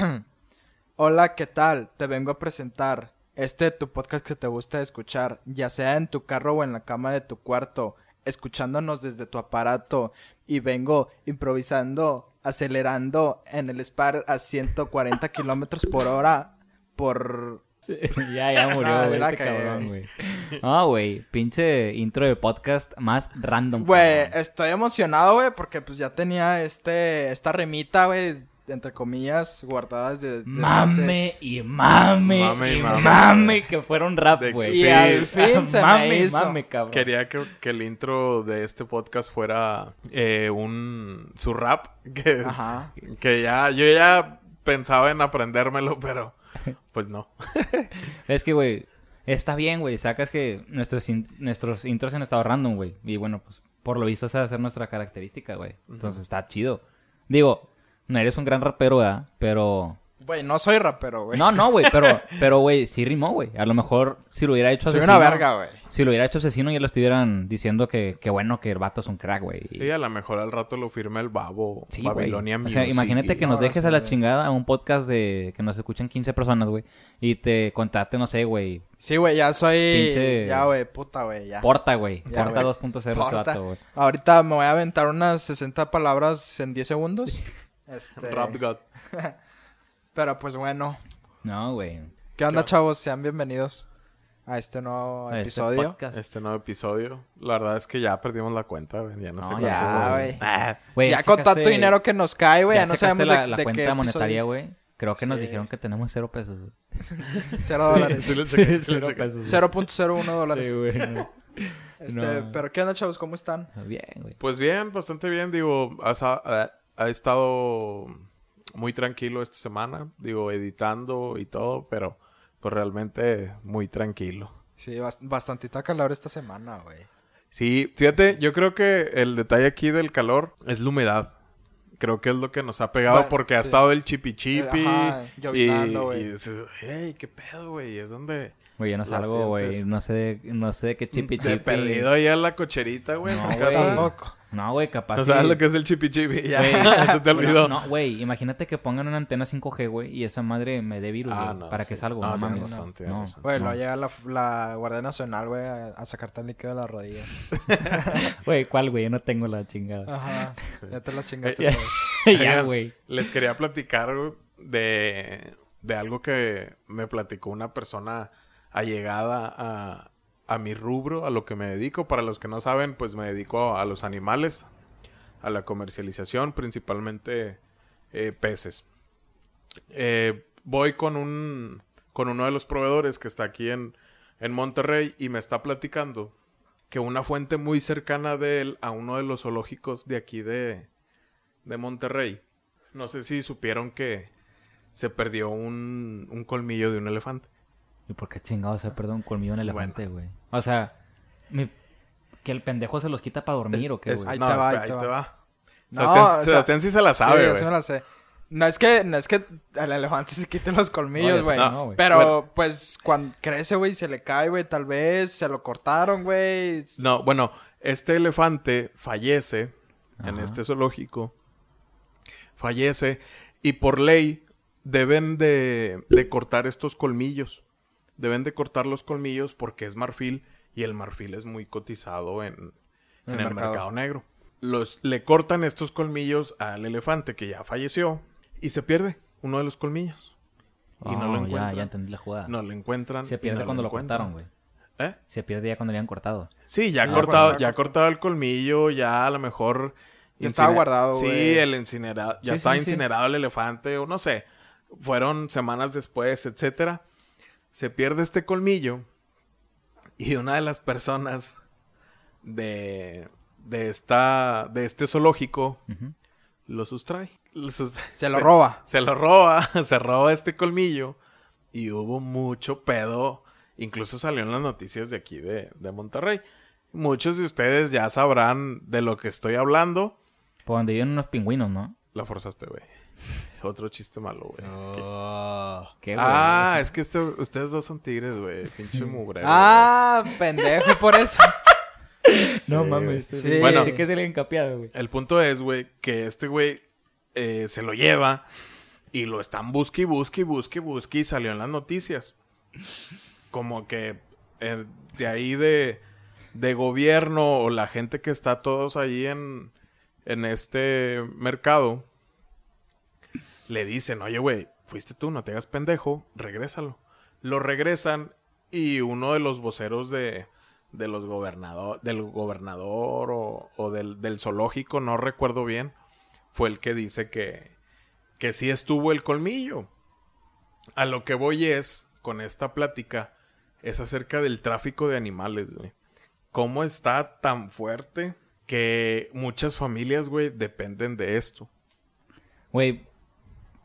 Hola, ¿qué tal? Te vengo a presentar este tu podcast que te gusta escuchar, ya sea en tu carro o en la cama de tu cuarto, escuchándonos desde tu aparato y vengo improvisando, acelerando en el SPAR a 140 kilómetros por hora por... ya, ya murió, No, güey, este cabrón, güey. No, güey, pinche intro de podcast más random. Güey, estoy emocionado, güey, porque pues ya tenía este, esta remita, güey, entre comillas, guardada desde... desde hace- Mame y mame, Mame y y mame. mame, que fueron rap, De- güey. Y Sí. al fin se mame, me hizo. mame, cabrón. Quería que, que el intro de este podcast fuera eh, un su rap que, Ajá. que ya yo ya pensaba en aprendérmelo, pero pues no. Es que, güey, está bien, güey. Sacas que nuestros, in- nuestros intros han estado random, güey. Y bueno, pues, por lo visto, esa va a ser nuestra característica, güey. Entonces, está chido. Digo, no eres un gran rapero, ¿verdad? Pero... Güey, no soy rapero, güey. No, no, güey, pero, pero, güey, sí rimó, güey. A lo mejor, si lo hubiera hecho soy asesino... una verga, güey. Si lo hubiera hecho asesino, ya lo estuvieran diciendo que, que bueno, que el vato es un crack, güey. Y- Y a lo mejor al rato lo firma el babo Sí, güey. Babilonia O sea, imagínate que nos dejes sí, a la chingada a un podcast de que nos escuchan 15 personas, güey. Y te contate, no sé, güey. Sí, güey, ya soy... Pinche- Ya, güey, puta, güey, ya. Porta, güey. Ya, Porta güey. 2.0 este Porta. vato, güey. Ahorita me voy a aventar unas 60 palabras en 10 segundos. Este... Rap God. Pero pues bueno. No, güey. ¿Qué onda, chavos? Sean bienvenidos a este nuevo A este episodio. podcast. Este nuevo episodio. La verdad es que ya perdimos la cuenta, güey. Ya no, No, sé ya, güey. Ah, ya con tanto dinero que nos cae, güey, ya, no sabemos la, de, la de cuenta qué monetaria, güey. Creo que nos dijeron que tenemos cero pesos. Cero dólares. sí sí Cero pesos. güey. 0.01 dólares. Sí, güey. no. Este, No. Pero ¿qué onda, chavos? ¿Cómo están? Bien, güey. Pues bien, bastante bien. Digo, has- ha, ha estado muy tranquilo esta semana. Digo, editando y todo, pero pues realmente muy tranquilo. Sí, bast- bastantita calor esta semana, güey. Sí, fíjate, yo creo que el detalle aquí del calor es la humedad. Creo que es lo que nos ha pegado Bueno, porque ha sí. estado el chipi chipi. Ajá, y, y dices, hey, qué pedo, güey. Es donde Güey, yo no salgo, güey. No sé, de- no sé de qué chipi te he chipi. perdido ahí a la cocherita, güey. No, en güey. casa. Tampoco. No, güey, capaz. Sí. sabes lo que es el chipi chipi. Ya, se te olvidó. No, güey, imagínate que pongan una antena 5G, güey, y esa madre me dé virus, Ah, güey, no, para sí. que salga, No, no, mames. Güey, no. luego llega la, la Guardia Nacional, güey, a, a sacarte el líquido de las rodillas. Güey, ¿cuál, güey? Yo no tengo la chingada. Ajá. Ya te las chingaste Ya. todas. ya, Oigan, güey. Les quería platicar güey, de, de algo que me platicó una persona allegada a, a mi rubro, a lo que me dedico. Para los que no saben, pues me dedico a, los animales, a la comercialización, principalmente eh, peces. Eh, voy con un con uno de los proveedores que está aquí en, en Monterrey y me está platicando que una fuente muy cercana de él a uno de los zoológicos de aquí de, de Monterrey. No sé si supieron que se perdió un, un colmillo de un elefante. ¿Y por qué chingados se perdió un colmillo en elefante, güey? O sea, mi- que el pendejo se los quita para dormir Es- o qué, güey. Ahí no, te va, espera, ahí te va. va. No, Sebastián, o sea, sí se la sabe, sí, güey. sí me la sé. No es que, no es que el elefante se quite los No, colmillos, güey. no, güey. pero, pues, cuando crece, güey, se le cae, güey, tal vez. Se lo cortaron, güey. No, bueno, este elefante fallece en este zoológico. Fallece y por ley deben de, de cortar estos colmillos. Deben de cortar los colmillos porque es marfil y el marfil es muy cotizado en, En en el el mercado. mercado negro. Los, le cortan estos colmillos al elefante que ya falleció y se pierde uno de los colmillos. Y no lo Oh, ya, encuentran. ya entendí la jugada. No lo encuentran. se pierde no cuando lo cortaron, güey. ¿Eh? Se pierde ya cuando le han cortado. Sí, ya Sí, cortado, cuando ya cortado el colmillo, ya a lo mejor Ya estaba guardado, Sí, el incinerado, ya Sí, estaba sí, sí. incinerado el elefante o no sé. Fueron semanas después, etcétera. Se pierde este colmillo y una de las personas de de esta de este zoológico lo sustrae. Lo Se lo roba. se lo roba, se roba este colmillo y hubo mucho pedo. Incluso salió en las noticias de aquí de, de Monterrey. Muchos de ustedes ya sabrán de lo que estoy hablando. Por donde viven unos pingüinos, ¿no? La forzaste, güey. Otro chiste malo, güey. ¿Qué, güey? Ah, es que este- ustedes dos son tigres, güey. Pinche mugre. Ah, pendejo, por eso. no sí, mames. Sí. Sí. Bueno. sí que se le encapiado, güey. El punto es, güey, que este güey eh, se lo lleva Y lo están busque y busque y busque y busque y salió en las noticias. Como que eh, de ahí de, de gobierno o la gente que está todos ahí en, en este mercado le dicen, oye, güey, fuiste tú, no te hagas pendejo, regrésalo. Lo regresan y uno de los voceros de, de los gobernador, del gobernador o, o del, del zoológico, no recuerdo bien, fue el que dice que, que sí estuvo el colmillo. A lo que voy es, con esta plática, es acerca del tráfico de animales, güey. ¿Cómo está tan fuerte que muchas familias, güey, dependen de esto? Güey,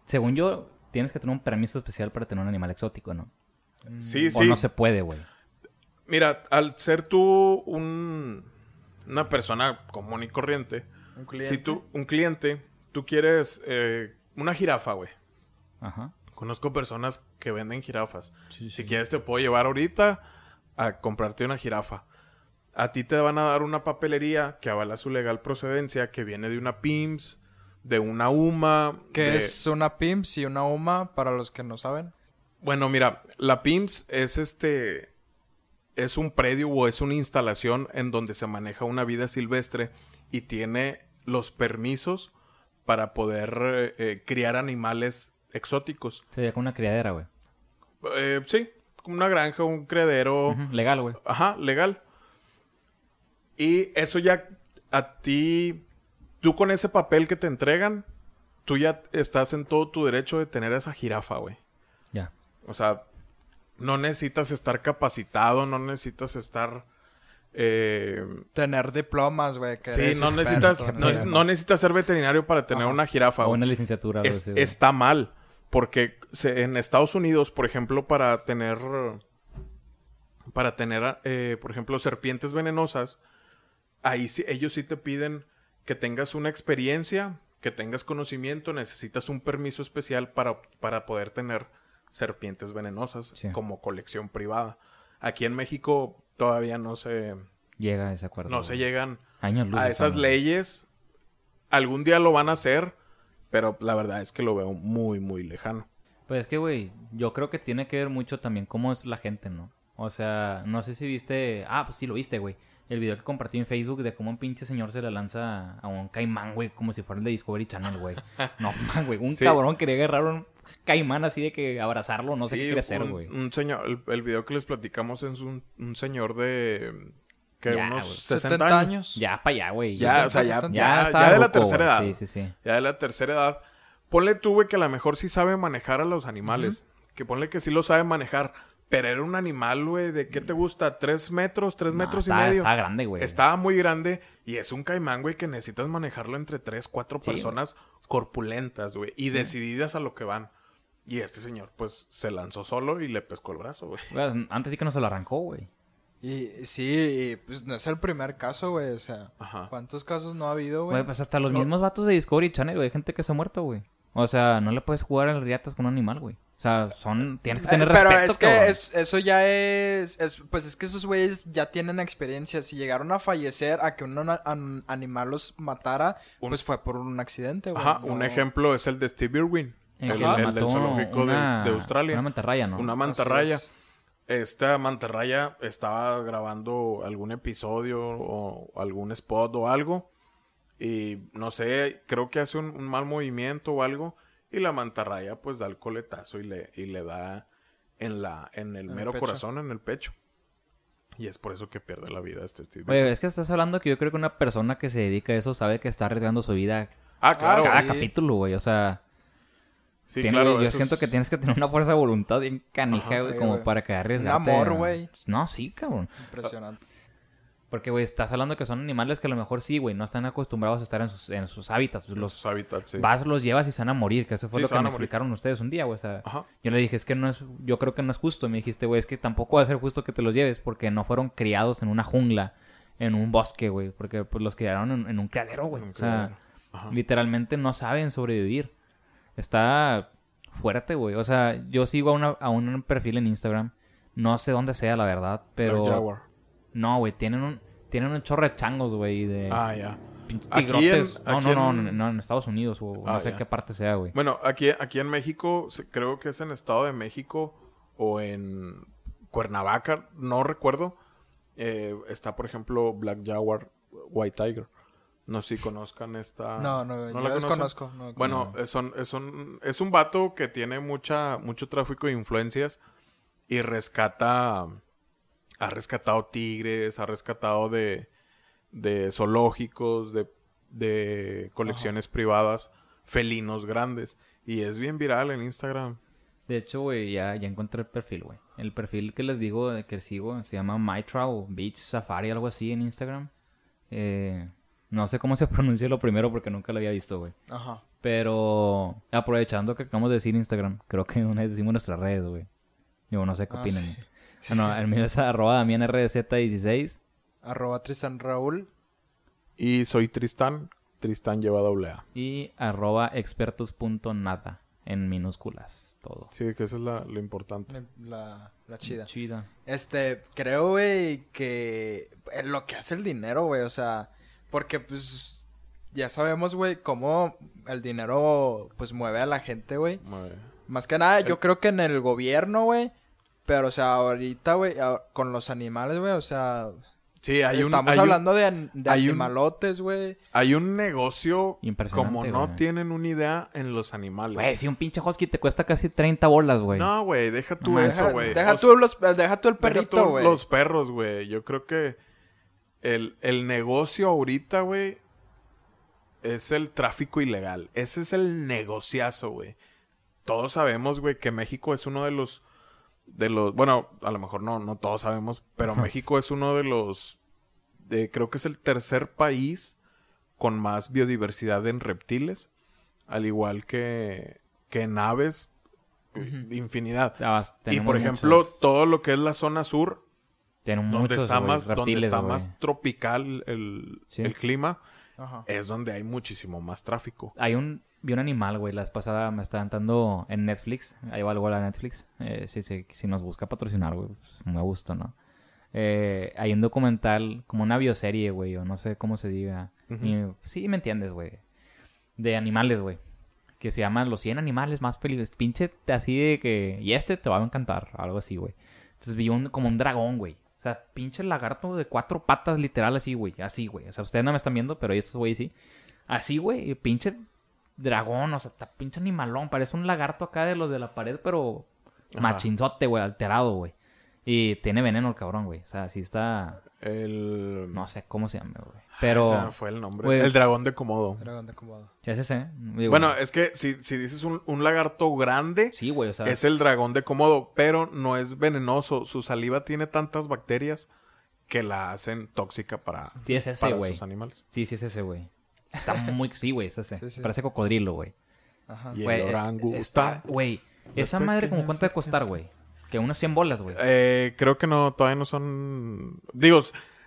según yo, tienes que tener un permiso especial para tener un animal exótico, ¿no? Sí, O sí. no se puede, güey. Mira, al ser tú un, una persona común y corriente, Un cliente. si tú, un cliente, tú quieres eh, una jirafa, güey. Ajá. Conozco personas que venden jirafas. Si quieres te puedo llevar ahorita a comprarte una jirafa. A ti te van a dar una papelería que avala su legal procedencia, que viene de una PIMS, de una UMA. ¿Qué de- es una PIMS y una UMA para los que no saben? Bueno, mira, la PIMS es este. Es un predio o es una instalación en donde se maneja una vida silvestre y tiene los permisos para poder eh, eh, criar animales exóticos. Sería como una criadera, güey. Eh, sí, como una granja, un criadero. Legal, güey. Ajá, legal. Y eso ya a ti, tú con ese papel que te entregan, tú ya estás en todo tu derecho de tener esa jirafa, güey. Ya. O sea, no necesitas estar capacitado, no necesitas estar... eh, Tener diplomas, güey. sí, no experto necesitas, no, necesitas ser veterinario para tener Ajá. una jirafa. O una licenciatura. Es- está mal. Porque se- en Estados Unidos, por ejemplo, para tener. Para tener, eh, por ejemplo, serpientes venenosas, ahí sí, ellos sí te piden que tengas una experiencia, que tengas conocimiento, necesitas un permiso especial para, para poder tener serpientes venenosas Sí. como colección privada. Aquí en México todavía no se, Llega a ese acuerdo. no se llegan Años a esas leyes. Algún día lo van a hacer, pero la verdad es que lo veo muy, muy lejano. Pues es que, güey, yo creo que tiene que ver mucho también cómo es la gente, ¿no? O sea, no sé si viste... Ah, pues sí lo viste, güey. El video que compartí en Facebook de cómo un pinche señor se le lanza a un caimán, güey, como si fuera el de Discovery Channel, güey. No, man, güey. Un Sí. cabrón quería agarrar un caimán así de que abrazarlo, no sé qué quiere hacer, güey. Un señor, el, el video que les platicamos es un, un señor de que Ya, unos güey. 60 70 años. años. Ya para allá, güey. Ya, o sea, ya, 70. ya, estaba ya de la tercera edad. Sí, sí, sí. Ya de la tercera edad. Ponle tú, güey, que a lo mejor sí sabe manejar a los animales. Que ponle que sí lo sabe manejar. Pero era un animal, güey, ¿de qué te gusta? ¿Tres metros? ¿Tres No, metros estaba- y medio? Estaba grande, güey. Estaba muy grande y es un caimán, güey, que necesitas manejarlo entre tres, cuatro Sí, personas corpulentas, güey, y decididas a lo que van. Y este señor, pues, se lanzó solo y le pescó el brazo, güey. Güey, Antes sí que no se lo arrancó, güey. Y sí, y, pues no es el primer caso, güey. O sea, Ajá. ¿cuántos casos no ha habido, güey? Güey, pues hasta los No. mismos vatos de Discovery Channel, güey. Hay gente que se ha muerto, güey. O sea, no le puedes jugar al riatas con un animal, güey. O sea, son... Tienes que tener Eh, pero respeto, es que es- eso ya es, es- Pues es que esos güeyes ya tienen experiencia. Si llegaron a fallecer a que un an- animal los matara, Un- pues fue por un accidente, güey. Ajá, no- un ejemplo es el de Steve Irwin, el, del zoológico de- de, Australia. Una mantarraya, ¿no? Una mantarraya. es. Esta mantarraya estaba grabando algún episodio o algún spot o algo. Y no sé, creo que hace un, un mal movimiento o algo. Y la mantarraya pues da el coletazo y le, y le da en la, en el mero corazón, en el pecho. Y es por eso que pierde la vida este Steve. Güey, es que estás hablando que yo creo que una persona que se dedica a eso sabe que está arriesgando su vida ah, claro. cada sí. capítulo, güey. O sea, Sí, tiene- claro. yo siento es- que tienes que tener una fuerza de voluntad bien canija, Ajá, güey, güey, como güey. para que arriesgarte. Un amor, güey. No, sí, cabrón. Impresionante. Porque, güey, estás hablando que son animales que a lo mejor sí, güey, no están acostumbrados a estar en sus, en sus hábitats. Los Los hábitats, sí. vas, los llevas y se van a morir, que eso fue Sí, lo que me explicaron ustedes un día, güey. O sea, Ajá. yo le dije, es que no es, yo creo que no es justo. Me dijiste, güey, es que tampoco va a ser justo que te los lleves porque no fueron criados en una jungla, en un bosque, güey. Porque pues los criaron en, en un criadero, güey. O sea. Ajá. literalmente no saben sobrevivir. Está fuerte, güey. O sea, yo sigo a, una, a un perfil en Instagram. No sé dónde sea, la verdad, pero... El jaguar. No, güey, tienen un, tienen un chorro de changos, güey. De... Ah, ya. Aquí tigrotes. en- no, no, no, en- no, en Estados Unidos o no Ah, sé ya. qué parte sea, güey. Bueno, aquí, aquí en México, creo que es en Estado de México o en Cuernavaca, no recuerdo. eh, está, por ejemplo, Black Jaguar, White Tiger. No sé si conozcan esta. No, no, la yo conocen? desconozco. no Bueno, es un, es, un, es un vato que tiene mucha, mucho tráfico de influencias y rescata. Ha rescatado tigres, ha rescatado de, de zoológicos, de, de colecciones privadas, felinos grandes. Y es bien viral en Instagram. De hecho, güey, ya, ya encontré el perfil, güey. El perfil que les digo de que sigo se llama My Travel Beach Safari, algo así en Instagram. Eh, no sé cómo se pronuncia lo primero porque nunca lo había visto, güey. Ajá. Pero aprovechando que acabamos de decir Instagram, creo que una vez decimos nuestras redes, güey. Yo no sé qué Ah, opinan. sí. El mío es arroba Damián RDZ16 Arroba Tristan Raúl. Y soy Tristán. Tristán lleva doble A. y arroba expertos.nada en minúsculas, todo. Sí, que eso es la- lo importante. La, la chida. Chida. Este, creo, güey, que eh, lo que hace el dinero, güey, o sea, porque pues ya sabemos, güey, cómo el dinero pues mueve a la gente, güey. Más que nada, yo creo que en el gobierno, güey, pero o sea, ahorita, güey, con los animales, güey, o sea, Sí, hay un, estamos hay un- hablando de, hay animalotes, güey. hay un negocio Impresionante, como no tienen una idea en los animales. Güey, si un pinche husky te cuesta casi 30 bolas, güey. No, güey, deja tú No, eso, Deja, güey. deja los, deja tú el Deja tú perrito, güey. Los perros, güey. Yo creo que el, el negocio ahorita, güey, es el tráfico ilegal. Ese es el negociazo, güey. Todos sabemos, güey, que México es uno de los de los, bueno, a lo mejor no, no todos sabemos, pero México es uno de los, de, creo que es el tercer país con más biodiversidad en reptiles, al igual que, que en aves, infinidad. Ah, Y por ejemplo, muchos- todo lo que es la zona sur, tenemos donde muchos, está más, donde está más tropical el, Sí. el clima, Ajá. es donde hay muchísimo más tráfico. Hay un... Vi un animal, güey. La vez pasada me estaban dando en Netflix. Ahí va algo a la Netflix. Eh, si, si, si nos busca patrocinar, güey. Pues, me gusta, ¿no? Eh, hay un documental, como una bioserie, güey. O no sé cómo se diga. Y- sí, me entiendes, güey. De animales, güey. Que se llama Los 100 animales más peligrosos. Pinche así de que... Y este te va a encantar. Algo así, güey. Entonces vi un, como un dragón, güey. O sea, pinche lagarto de cuatro patas, literal, así, güey. Así, güey. O sea, ustedes no me están viendo, pero estos güey sí. Así, güey. Pinche dragón, o sea, está pinche animalón. Parece un lagarto acá de los de la pared, pero Ajá. machinzote, güey. Alterado, güey. Y tiene veneno el cabrón, güey. O sea, sí está... El... No sé cómo se llama, güey. Ese Pero... fue el nombre. güey. El dragón de Komodo. Dragón de Komodo. Ya es ese, ¿eh? Digo, Bueno, es que si, si dices un, un lagarto grande, Sí, güey, o sea... es el dragón de Komodo, pero no es venenoso. Su saliva tiene tantas bacterias que la hacen tóxica para, Sí, es ese, para güey. sus animales. Sí, sí es ese, güey. Está muy... Sí, güey, es ese. Sí, sí. Parece cocodrilo, güey. Ajá. Y Güey, el eh, orangután. está- Güey, esa madre como cuánto de costar, güey. Que unos 100 bolas, güey. Eh, creo que no, todavía no son. Digo,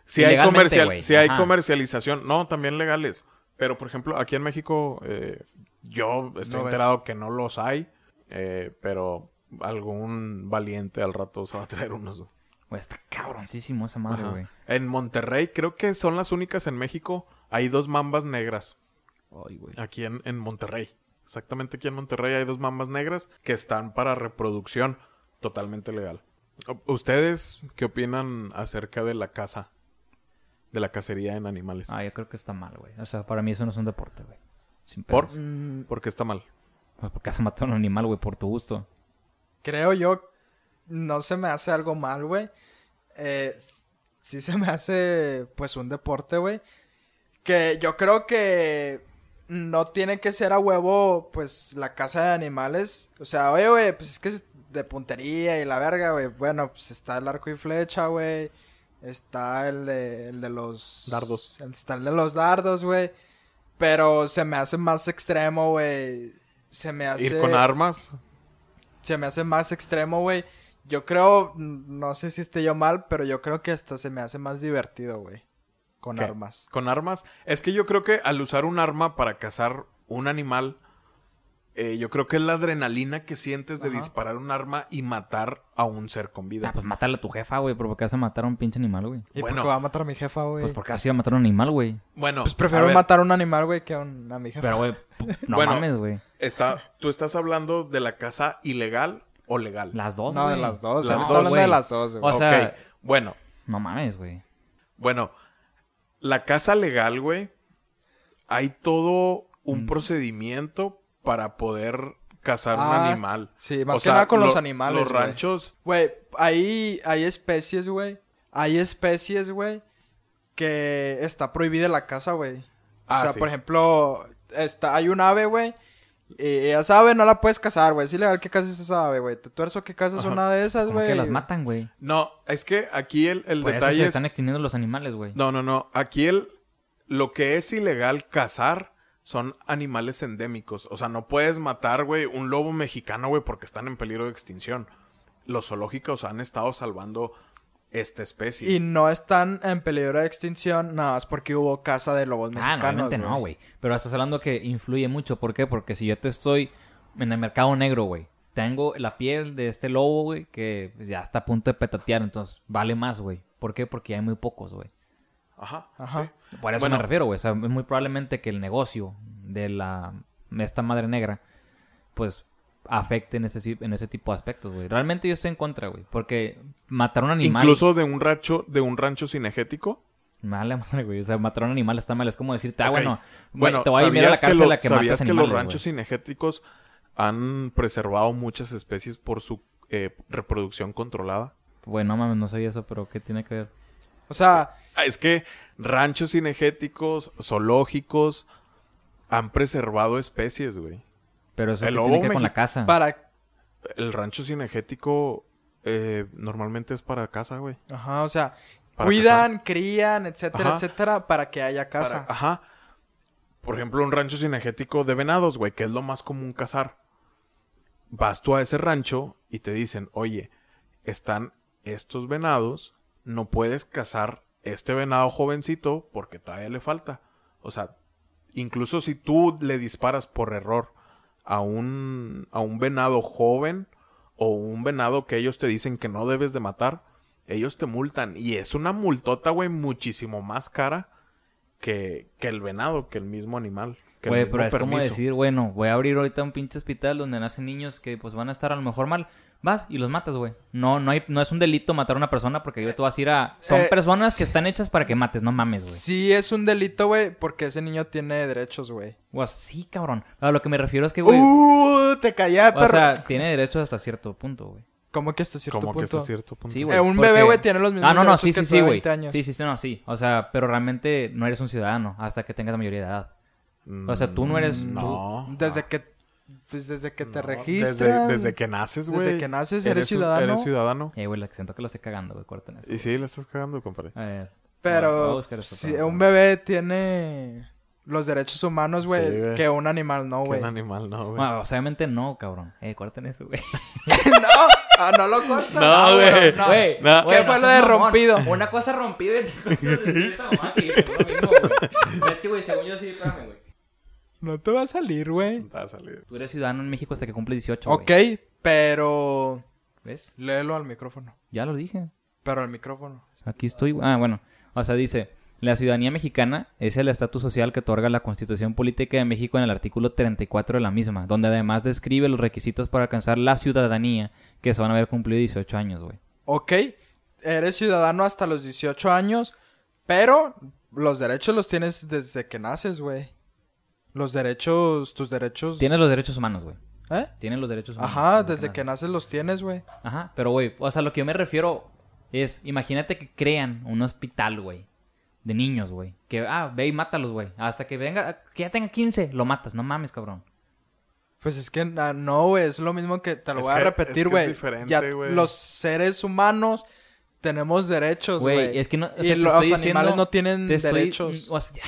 si hay, comercial, si hay comercialización, no, también legales. Pero, por ejemplo, aquí en México, eh, yo estoy No ves. enterado que no los hay, eh, pero algún valiente al rato se va a traer unos. Güey, está cabroncísimo esa madre, güey. En Monterrey, creo que son las únicas en México. Hay dos mambas negras Ay, güey. aquí en, en Monterrey. Exactamente aquí en Monterrey hay dos mambas negras que están para reproducción totalmente legal. ¿Ustedes qué opinan acerca de la caza? De la cacería en animales. Ah, yo creo que está mal, güey. O sea, para mí eso no es un deporte, güey. Sin ¿Por? Mm, ¿Por qué está mal? Pues porque has matado a un animal, güey, por tu gusto. creo yo, no se me hace algo mal, güey. Eh, sí se me hace, pues, un deporte, güey. Que yo creo que no tiene que ser a huevo, pues, la caza de animales. O sea, oye, güey, pues es que es de puntería y la verga, güey. Bueno, pues está el arco y flecha, güey. Está el de, el de los... Dardos. Está el de los dardos, güey. Pero se me hace más extremo, güey. Se me hace... Ir con armas. se me hace más extremo, güey. Yo creo, no sé si esté yo mal, pero yo creo que hasta se me hace más divertido, güey. Con ¿Qué? armas. Con armas. Es que yo creo que al usar un arma para cazar un animal, eh, yo creo que es la adrenalina que sientes de Ajá. disparar un arma y matar a un ser con vida. Ah, pues mátale a tu jefa, güey. ¿Por qué vas a matar a un pinche animal, güey? ¿Y Bueno. por qué va a matar a mi jefa, güey? Pues porque así va a matar a un animal, güey. Bueno, Pues a prefiero ver, matar a un animal, güey, que a, un- a mi jefa. Pero, güey, no Bueno. mames, güey. está, ¿tú estás hablando de la caza ilegal o legal? Las dos, no, de güey. las dos. Las Las dos, de las dos, güey. O sea- Ok, bueno, No mames, güey. bueno, la caza legal, güey, hay todo Mm. un procedimiento para poder cazar un Ah, animal. sí, más O que sea, nada con los lo- animales, Los ranchos, Güey, hay, hay especies, güey. Hay especies, güey, que está prohibida la caza, güey. Ah, o sea, sí. por ejemplo, está, hay un ave, güey. Y esa ave no la puedes cazar, güey. Es ilegal que cases esa ave, güey. Te tuerzo que cases una de esas, güey. que las matan, güey. no, es que aquí el, el Por eso detalle se es... están extinguiendo los animales, güey. No, no, no. Aquí el lo que es ilegal cazar son animales endémicos. O sea, no puedes matar, güey, un lobo mexicano, güey, porque están en peligro de extinción. Los zoológicos han estado salvando esta especie. Y no están en peligro de extinción nada más porque hubo caza de lobos Ah, mexicanos, no, obviamente no, güey. Pero estás hablando que influye mucho. ¿Por qué? Porque si yo te estoy en el mercado negro, güey. Tengo la piel de este lobo, güey, que pues, ya está a punto de petatear. Entonces, vale más, güey. ¿Por qué? Porque hay muy pocos, güey. Ajá. Ajá. sí. Por eso Bueno. me refiero, güey. O sea, es muy probablemente que el negocio de la de esta madre negra, pues, afecte en ese, en ese tipo de aspectos, güey. Realmente yo estoy en contra, güey. Porque matar a un animal... Incluso de un rancho, de un rancho cinegético. Me vale madre, güey. O sea, matar a un animal está mal. Es como decirte, ah, bueno, bueno, bueno, te voy a ir a la ¿sabías que cárcel lo- a que ¿Sabías matas que animales, los güey? ranchos cinegéticos han preservado muchas especies por su eh, reproducción controlada? Güey, no mames, no sabía eso, pero ¿qué tiene que ver? O sea, Ah, Es que ranchos cinegéticos, zoológicos, han preservado especies, güey. Pero eso El qué lobo tiene que ver con la casa. para... El rancho cinegético eh, normalmente es para casa, güey. Ajá, o sea, Para cuidan, crían, etcétera, Ajá. etcétera, para que haya casa. Para- ajá. Por ejemplo, un rancho cinegético de venados, güey, que es lo más común cazar. Vas tú a ese rancho y te dicen, oye, están estos venados, no puedes cazar este venado jovencito porque todavía le falta. O sea, incluso si tú le disparas por error a un, a un venado joven o un venado que ellos te dicen que no debes de matar, ellos te multan. Y es una multota, güey, muchísimo más cara que, que el venado, que el mismo animal. Güey, pero es como permiso. decir, bueno, voy a abrir ahorita un pinche hospital donde nacen niños que pues van a estar a lo mejor mal. Vas y los matas, güey. No, no hay, no es un delito matar a una persona porque yo te vas a ir a... Son Eh, personas sí. que están hechas para que mates, no mames, güey. Sí es un delito, güey, porque ese niño tiene derechos, güey. O sí, cabrón. A lo que me refiero es que, güey... Uh, te callé, o perro. sea, tiene derechos hasta cierto punto, güey. ¿Cómo que hasta cierto Como que punto? hasta cierto punto. Sí, Eh, güey. un porque- bebé, güey, tiene los mismos Ah, no, no, derechos sí, que sí, tú sí, de güey. 20 años. Sí, sí, sí, no, sí. O sea, pero realmente no eres un ciudadano hasta que tengas la mayoría de edad. O sea, tú no eres... Mm, No. Desde que, pues desde que te No, registran. Desde, desde que naces, güey. Desde que naces, eres ciudadano. Eres ciudadano. Eh, güey, la- siento que lo estoy cagando, güey. Corten eso. Y sí, le estás cagando, compadre. A ver. Pero si un bebé tiene los derechos humanos, güey, Sí, que un animal no, Que güey. un animal, no, güey. Bueno, obviamente no, cabrón. Eh, corten eso, güey. no, ah, no lo cortas. No, güey. no. Güey, no. ¿Qué fue lo de mamón. rompido? Una cosa rompida y otra cosa de esa mamá que lo mismo, güey. Es que, güey, según yo sí, espérame, güey. No te va a salir, güey. Va a salir. Tú eres ciudadano en México hasta que cumples 18, güey. Ok, pero... ¿Ves? Léelo al micrófono. Ya lo dije. Pero al micrófono. Aquí estoy. güey. Ah, bueno. O sea, dice, la ciudadanía mexicana es el estatus social que otorga la Constitución Política de México en el artículo 34 de la misma, donde además describe los requisitos para alcanzar la ciudadanía que se van a haber cumplido 18 años, güey. Ok, eres ciudadano hasta los 18 años, pero los derechos los tienes desde que naces, güey. Los derechos, tus derechos... Tienes los derechos humanos, güey. ¿Eh? Tienes los derechos humanos. Ajá, desde desde que naces los tienes, güey. Ajá, pero güey, o sea, lo que yo me refiero es, imagínate que crean un hospital, güey, de niños, güey. Que, ah, ve y mátalos, güey. Hasta que venga, que ya tenga 15, lo matas, no mames, cabrón. Pues es que ah, no, güey, es lo mismo que te lo Es voy a repetir, es que es güey. diferente, Ya los seres humanos tenemos derechos, Güey, es que no, o sea, y te los estoy animales diciendo- no tienen te estoy- derechos. O sea,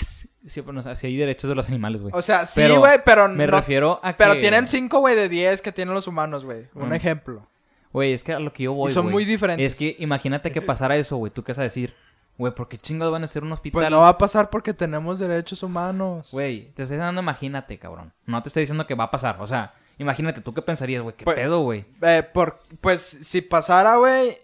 sí, bueno, sea, sí hay derechos de los animales, güey. O sea, sí, Pero güey, pero Me no- refiero a que... Pero tienen 5, güey, de 10 que tienen los humanos, güey. Un Mm. ejemplo. Güey, es que a lo que yo voy, Y son muy diferentes. Es que imagínate que pasara eso, güey. ¿Tú qué vas a decir? Güey, ¿por qué chingados van a ser un hospital? Pues no va a pasar porque tenemos derechos humanos. Güey, te estoy dando imagínate, cabrón. No te estoy diciendo que va a pasar. O sea, Imagínate, ¿tú qué pensarías, güey? ¿Qué Pues- pedo, güey? Eh, por, pues si pasara, güey,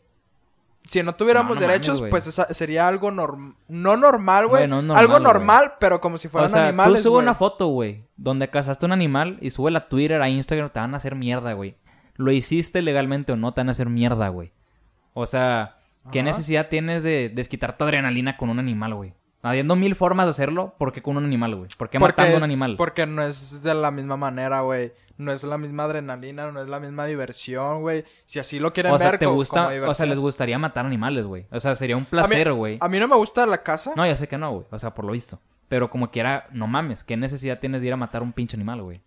si no tuviéramos No, no derechos, mames, pues esa- sería algo norm no normal, güey. No algo normal, pero como si O fueran sea, animales, tú sube una foto, güey, donde cazaste un animal y sube a Twitter, a Instagram, te van a hacer mierda, güey. Lo hiciste legalmente o no, te van a hacer mierda, güey. O sea, ¿qué Ajá. necesidad tienes de desquitar tu adrenalina con un animal, güey? Habiendo mil formas de hacerlo, ¿por qué con un animal, güey? ¿Por qué Porque matando a un animal? Porque no es de la misma manera, güey. No es la misma adrenalina, no es la misma diversión, güey. Si así lo quieren O sea, ver te co- gusta, como o sea, les gustaría matar animales, güey. O sea, sería un A placer, güey. A mí no me gusta la casa. No, ya sé que no, güey. O sea, por lo visto. Pero como quiera, no mames. ¿Qué necesidad tienes de ir a matar un pinche animal, güey?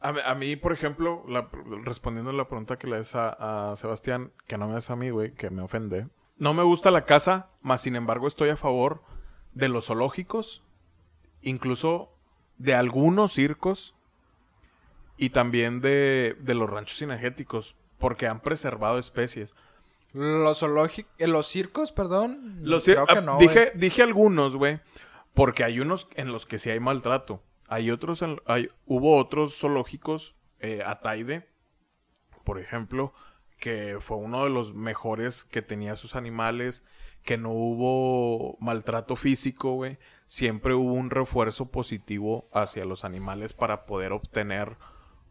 A, mí- a mí, por ejemplo, la- respondiendo a la pregunta que le haces a, a Sebastián, que no me haces a mí, güey, que me ofende. No me gusta la casa, más sin embargo estoy a favor de los zoológicos, incluso de algunos circos y también de, de los ranchos cinegéticos, porque han preservado especies. Los zoológicos, los circos, perdón. Los creo que ah, no, dije, dije algunos, güey, porque hay unos en los que sí hay maltrato. Hay otros, en- hay, hubo otros zoológicos, eh, Ataide, por ejemplo, que fue uno de los mejores que tenía sus animales, que no hubo maltrato físico, güey. Siempre hubo un refuerzo positivo hacia los animales para poder obtener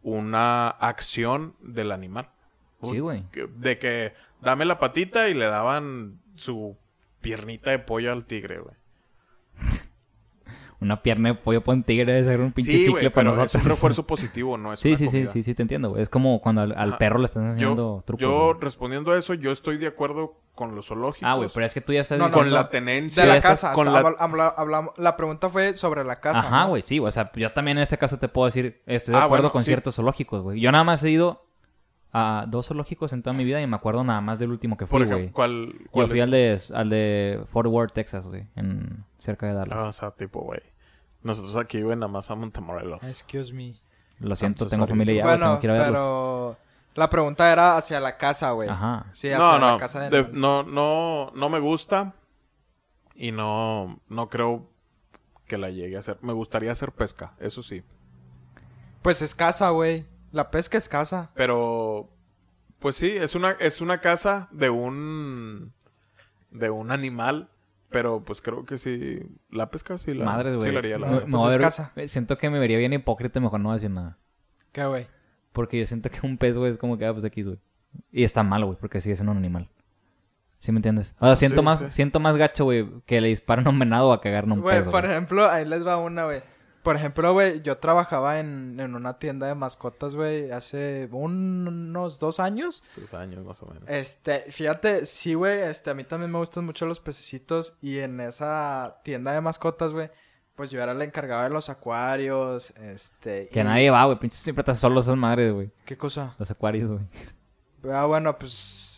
una acción del animal. Sí, güey. De que dame la patita y le daban su piernita de pollo al tigre, güey. Una pierna de pollo un tigre debe ser un pinche Sí, chicle güey, para pero es nosotros. un refuerzo positivo, no es Sí, una sí, sí, comida. sí, sí, te entiendo, güey. Es como cuando al, al perro le están enseñando Yo, trucos. yo güey. respondiendo a eso, yo estoy de acuerdo con los zoológicos. Ah, güey, pero es que tú ya estás No, no, diciendo... con la tenencia. De la casa. con la- habla- habla- hablamos- la pregunta fue sobre la casa. Ajá, ¿no? güey, sí, o sea, yo también en este caso te puedo decir, estoy de Ah, acuerdo bueno, con sí. ciertos zoológicos, güey. Yo nada más he ido a dos zoológicos en toda mi vida y me acuerdo nada más del último que fui, güey. ¿cuál, Yo cuál fui es? al de, al de Fort Worth, Texas, güey, en cerca de Dallas. Ah, o sea, tipo, güey. Nosotros aquí, güey, nada más a Montemorelos. Excuse me. Lo siento, tengo familia ya, bueno, tengo que ir a verlos. pero la pregunta era hacia la casa, güey. Ajá. Sí, hacia no, la no, casa de de- no, no, no me gusta y no, no creo que la llegue a hacer. Me gustaría hacer pesca, eso sí. Pues es casa, güey. La pesca es casa. Pero, pues sí, es una, es una casa de un, de un animal. Pero pues creo que sí, la pesca sí la, Madres, sí güey. la haría. la me Pues es ver- casa. Siento que me vería bien hipócrita, mejor no decir nada. ¿Qué, güey? Porque yo siento que un pez, güey, es como que, ah, pues X, güey. Y está mal, güey, porque sigue siendo un animal. ¿Sí me entiendes? O sea, siento, sí, más, sí. siento más gacho, güey, que le disparen a un venado a cagar a un Güey, pez, por güey. ejemplo, ahí les va una, güey. Por ejemplo, güey, yo trabajaba en, en una tienda de mascotas, güey, hace un- unos dos años. Tres años más o menos. Este, fíjate, sí, güey, este, a mí también me gustan mucho los pececitos y en esa tienda de mascotas, güey, pues yo era el encargado de los acuarios, este... Que y- nadie va, güey. Pinche siempre estás solo esas madres, güey. ¿Qué cosa? Los acuarios, güey. Ah, bueno, pues...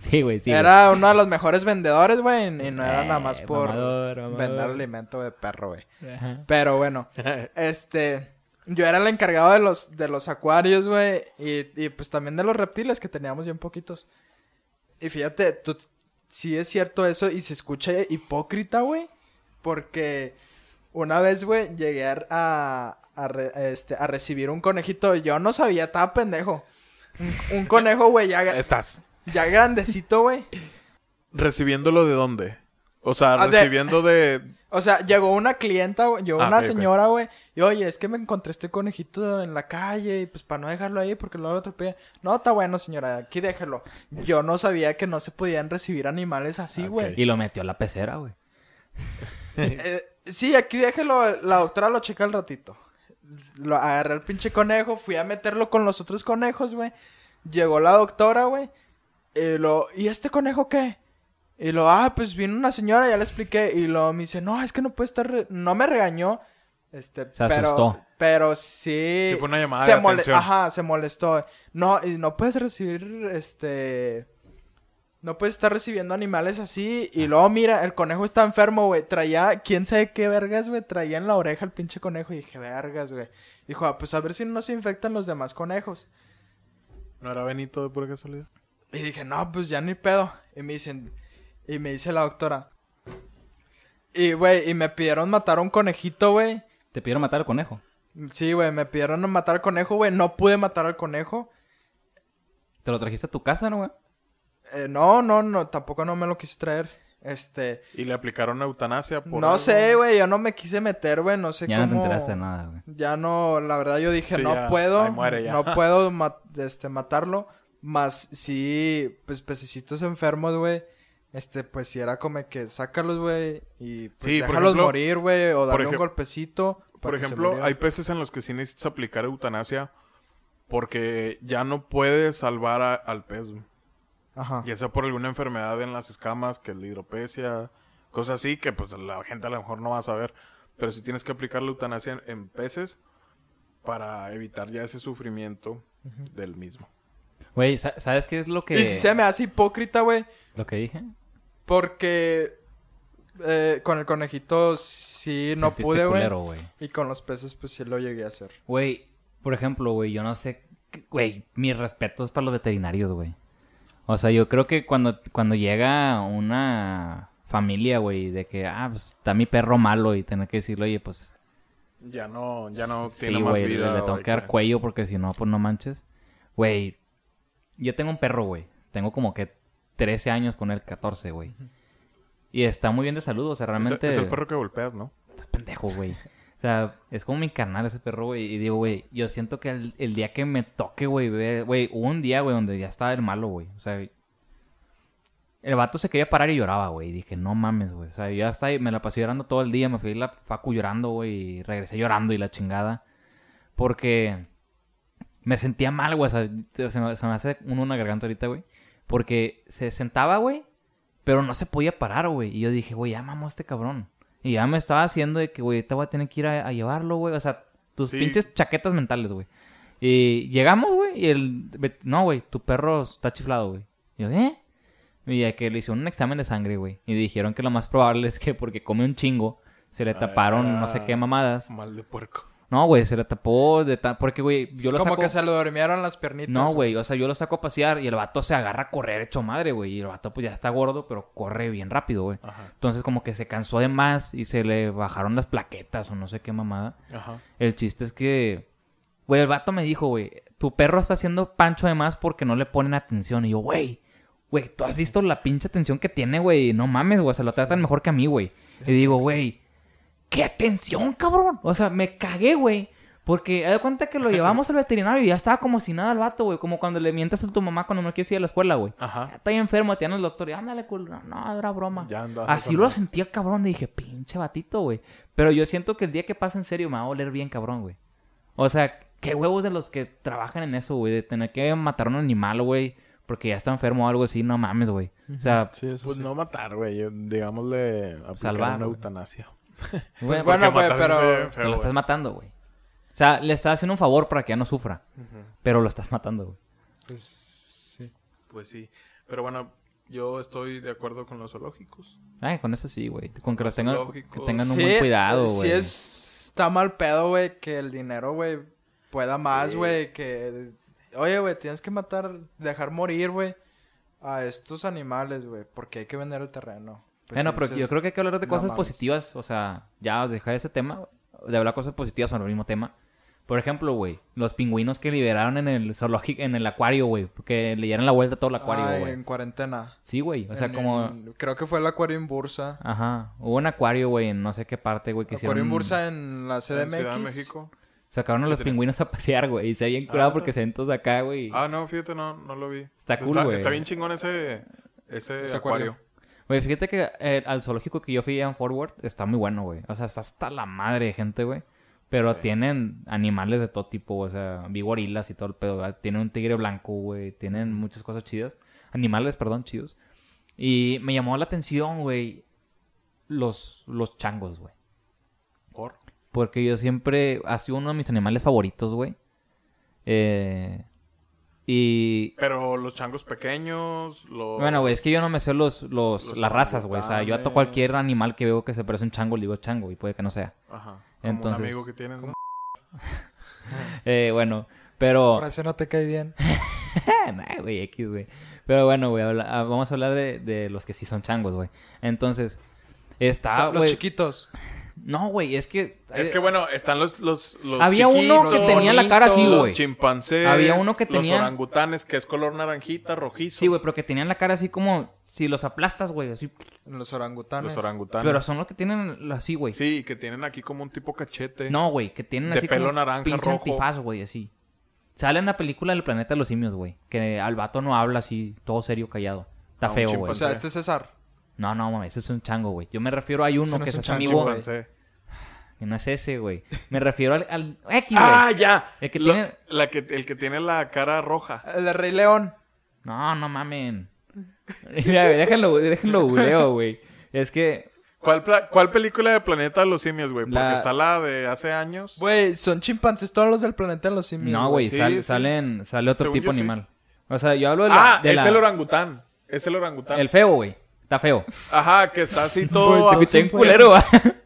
Sí, güey, sí. era uno de los mejores vendedores, güey, y no era Eh, nada más por mamador, mamador. vender alimento de perro, güey. Ajá. Pero bueno, este, yo era el encargado de los, de los acuarios, güey, y, y pues también de los reptiles que teníamos bien poquitos. Y fíjate, tú, sí es cierto eso y se escucha hipócrita, güey, porque una vez, güey, llegué a, a, a re- este, a recibir un conejito, yo no sabía, estaba pendejo. Un, un conejo, güey, ya, Estás. Ya grandecito, güey. ¿Recibiéndolo de dónde? O sea, Ah, recibiendo de... O sea, llegó una clienta, güey, llegó Ah, una señora, güey, y oye, es que me encontré este conejito en la calle y pues para no dejarlo ahí porque luego lo atropellé. No, está bueno, señora, aquí déjelo. Yo no sabía que no se podían recibir animales así, güey. Y lo metió a la pecera, güey. Eh, sí, aquí déjelo, la doctora lo checa al ratito. Lo agarré al pinche conejo, fui a meterlo con los otros conejos, güey. Llegó la doctora, güey. Y lo, ¿y este conejo qué? Y lo, ah, pues vino una señora, ya le expliqué. Y lo me dice, no, es que no puede estar, re-". no me regañó. Este, Se pero, asustó. pero sí. Sí, fue una llamada se de atención. Ajá, se molestó. No, y no puedes recibir, este, no puedes estar recibiendo animales así. Y luego, mira, el conejo está enfermo, güey. Traía, quién sabe qué vergas, güey. Traía en la oreja el pinche conejo. Y dije, vergas, güey. Dijo, ah, pues a ver si no se infectan los demás conejos. ¿No era Benito de pura casualidad? Y dije, no, pues ya ni pedo. Y me dicen, y me dice la doctora. Y, güey, y me pidieron matar a un conejito, güey. Te pidieron matar al conejo. Sí, güey, me pidieron matar al conejo, güey. No pude matar al conejo. ¿Te lo trajiste a tu casa, no, güey? Eh, no, no, no, tampoco no me lo quise traer. Este, ¿Y le aplicaron eutanasia por no algo? sé, güey, yo no me quise meter, güey, no sé Ya cómo. no te enteraste de nada, güey. Ya no, la verdad yo dije, Sí, no ya, puedo, ahí muere ya. no puedo ma- este, matarlo, más sí, pues pececitos enfermos, güey, este, pues si era como que sácalos, güey, y pues Sí, déjalos ejemplo- morir, güey, o darle un golpecito. para Por que ejemplo, hay peces en los que sí necesitas aplicar eutanasia porque ya no puedes salvar a- al pez. güey. Ajá. Ya sea por alguna enfermedad en las escamas, que es la hidropecia, cosas así que pues la gente a lo mejor no va a saber. Pero sí tienes que aplicar la eutanasia en, en peces para evitar ya ese sufrimiento del mismo. Güey, sa- ¿sabes qué es lo que... Y si se me hace hipócrita, güey, Lo que dije. porque eh, con el conejito sí no Sentiste pude, güey, y con los peces pues sí lo llegué a hacer. Güey, por ejemplo, güey, yo no sé... Güey, mis respetos para los veterinarios, güey. O sea, yo creo que cuando, cuando llega una familia, güey, de que, ah, pues está mi perro malo y tener que decirle, oye, pues Ya no, ya no sí, tiene más güey, vida. le tengo que dar cuello porque si no, pues no manches. Güey, yo tengo un perro, güey. Tengo como que 13 años con él, 14, güey. Y está muy bien de salud, o sea, realmente... Es, el perro que golpeas, ¿no? Estás pendejo, güey. O sea, es como mi carnal ese perro, güey. Y digo, güey, yo siento que el, el día que me toque, güey, güey, hubo un día, güey, donde ya estaba el malo, güey. O sea, el vato se quería parar y lloraba, güey. Y dije, no mames, güey. O sea, yo ya hasta ahí, me la pasé llorando todo el día. Me fui a la facu llorando, güey. Y regresé llorando y la chingada. Porque me sentía mal, güey. O sea, se me, se me hace uno una garganta ahorita, güey. Porque se sentaba, güey. Pero no se podía parar, güey. Y yo dije, güey, ya mamó este cabrón. Y ya me estaba haciendo de que, güey, te voy a tener que ir a, a llevarlo, güey. O sea, tus Sí. pinches chaquetas mentales, güey. Y llegamos, güey, y el... No, güey, tu perro está chiflado, güey. Y yo, ¿eh? Y ya que le hicieron un examen de sangre, güey. Y dijeron que lo más probable es que porque come un chingo, se le taparon no sé qué mamadas. Mal de puerco. No, güey, se le tapó de ta- Porque, güey, yo lo Como saco... que se le durmieron las piernitas. No, güey, o sea, yo lo saco a pasear y el vato se agarra a correr hecho madre, güey. Y el vato pues ya está gordo, pero corre bien rápido, güey. Ajá. Entonces como que se cansó de más y se le bajaron las plaquetas o no sé qué mamada. Ajá. El chiste es que, güey, el vato me dijo, güey, tu perro está haciendo pancho de más porque no le ponen atención. Y yo, güey, güey, tú has visto la pinche atención que tiene, güey. No mames, güey, se lo tratan mejor que a mí, güey. y digo, güey, ¿qué atención, cabrón? O sea, me cagué, güey. Porque haz de cuenta que lo llevamos al veterinario y ya estaba como si nada el vato, güey. Como cuando le mientas a tu mamá cuando no quieres ir a la escuela, güey. Ajá. Ya Estoy enfermo, te dan el doctor y ándale, culo. No, no, era broma. Ya Así lo sentía cabrón. Y dije, pinche batito, güey. Pero yo siento que el día que pasa en serio me va a oler bien cabrón, güey. O sea, qué huevos de los que trabajan en eso, güey. De tener que matar a un animal, güey. Porque ya está enfermo o algo así. No mames, güey. O sea, Sí, eso Pues sí. no matar, güey. yo- Digámosle aplicar Salvar, una eutanasia. Güey, bueno, güey, pero- feo, lo estás matando, güey. O sea, le estás haciendo un favor para que ya no sufra. Pero lo estás matando, güey. Pues, sí. Pues sí. Pero bueno, yo estoy de acuerdo con los zoológicos. Ay, con eso sí, güey. Con que los tengan, que tengan un Sí, buen cuidado, güey. Sí es... Está mal pedo, güey, que el dinero, güey, pueda más, Sí. güey, que... Oye, güey, tienes que matar, dejar morir, güey, a estos animales, güey, porque hay que vender el terreno. Pues bueno, sí, pero yo creo que hay que hablar de no cosas mames. positivas. O sea, ya dejar ese tema, de hablar cosas positivas sobre el mismo tema. Por ejemplo, güey, los pingüinos que liberaron en el zoológico, en el acuario, güey. Que le dieron la vuelta a todo el acuario, Ah, güey. en cuarentena. Sí, güey. O sea, En- como... en- creo que fue el acuario en Bursa. Ajá. Hubo un acuario, güey, en no sé qué parte, güey, que Acuario en hicieron... Bursa en la En Ciudad de CDMX. México. Sacaron a los pingüinos a pasear, güey. Y se habían curado Ah. porque se ven todos acá, güey. Ah, no, fíjate, no, no lo vi. Está cool, güey. Está bien chingón ese, ese, Ese acuario. acuario. Güey, fíjate que eh, al zoológico que yo fui en Forward está muy bueno, güey. O sea, está hasta la madre de gente, güey. Pero tienen animales de todo tipo, o sea, vi gorilas y todo el pedo, ¿verdad? Tienen un tigre blanco, güey. Tienen muchas cosas chidas. Animales, perdón, chidos. Y me llamó la atención, güey, los, los changos, güey. Por. Porque yo siempre... Ha sido uno de mis animales favoritos, güey. Eh... Y... Pero los changos pequeños, los... Bueno, güey, es que yo no me sé los, los, Los las razas, güey. O sea, yo a to- orangutanes. cualquier animal que veo que se parece a un chango, le digo chango y puede que no sea. Ajá. Como Entonces- un amigo que tienes, ¿no? Eh, bueno, pero... Por eso no te cae bien. nah, güey, X, güey. Pero bueno, güey, ah, vamos a hablar de, de los que sí son changos, güey. Entonces, está, Son los güey... chiquitos. No, güey, es que... Es que bueno, están los, los, los Había uno que tenía la cara así, los güey. chimpancés, Había uno que los tenía- orangutanes, que es color naranjita, rojizo. Sí, güey, pero que tenían la cara así como... Si los aplastas, güey, así... Los orangutanes. Los orangutanes. Pero son los que tienen así, güey. Sí, que tienen aquí como un tipo cachete. No, güey, que tienen De así pelo como naranja, pinche rojo. antifaz, güey, así. Sale en la película del planeta de los simios, güey. Que al vato no habla así, todo serio, callado. Está feo, güey. O sea, este es César. No, no, mames, ese es un chango, güey. Yo me refiero, hay uno no que es es un chango, amigo. Que no es ese, güey. Me refiero al, al X, güey. Ah, ya. El que Lo- tiene- la que, el que tiene la cara roja. El de Rey León. No, no mamen. Mira, güey, déjenlo, déjenlo googleo, güey. Es que ¿Cuál, ¿Cuál película de Planeta de los Simios, güey? Porque La- está la de hace años. Güey, son chimpancés todos los del planeta de los simios. no, güey, sí, sal- sí. salen sale otro Según tipo sí. animal. O sea, yo hablo de la ah, de es la- el orangután. Es el orangután. el feo, güey. Está feo. Ajá, que está así Güey, todo. te así, culero,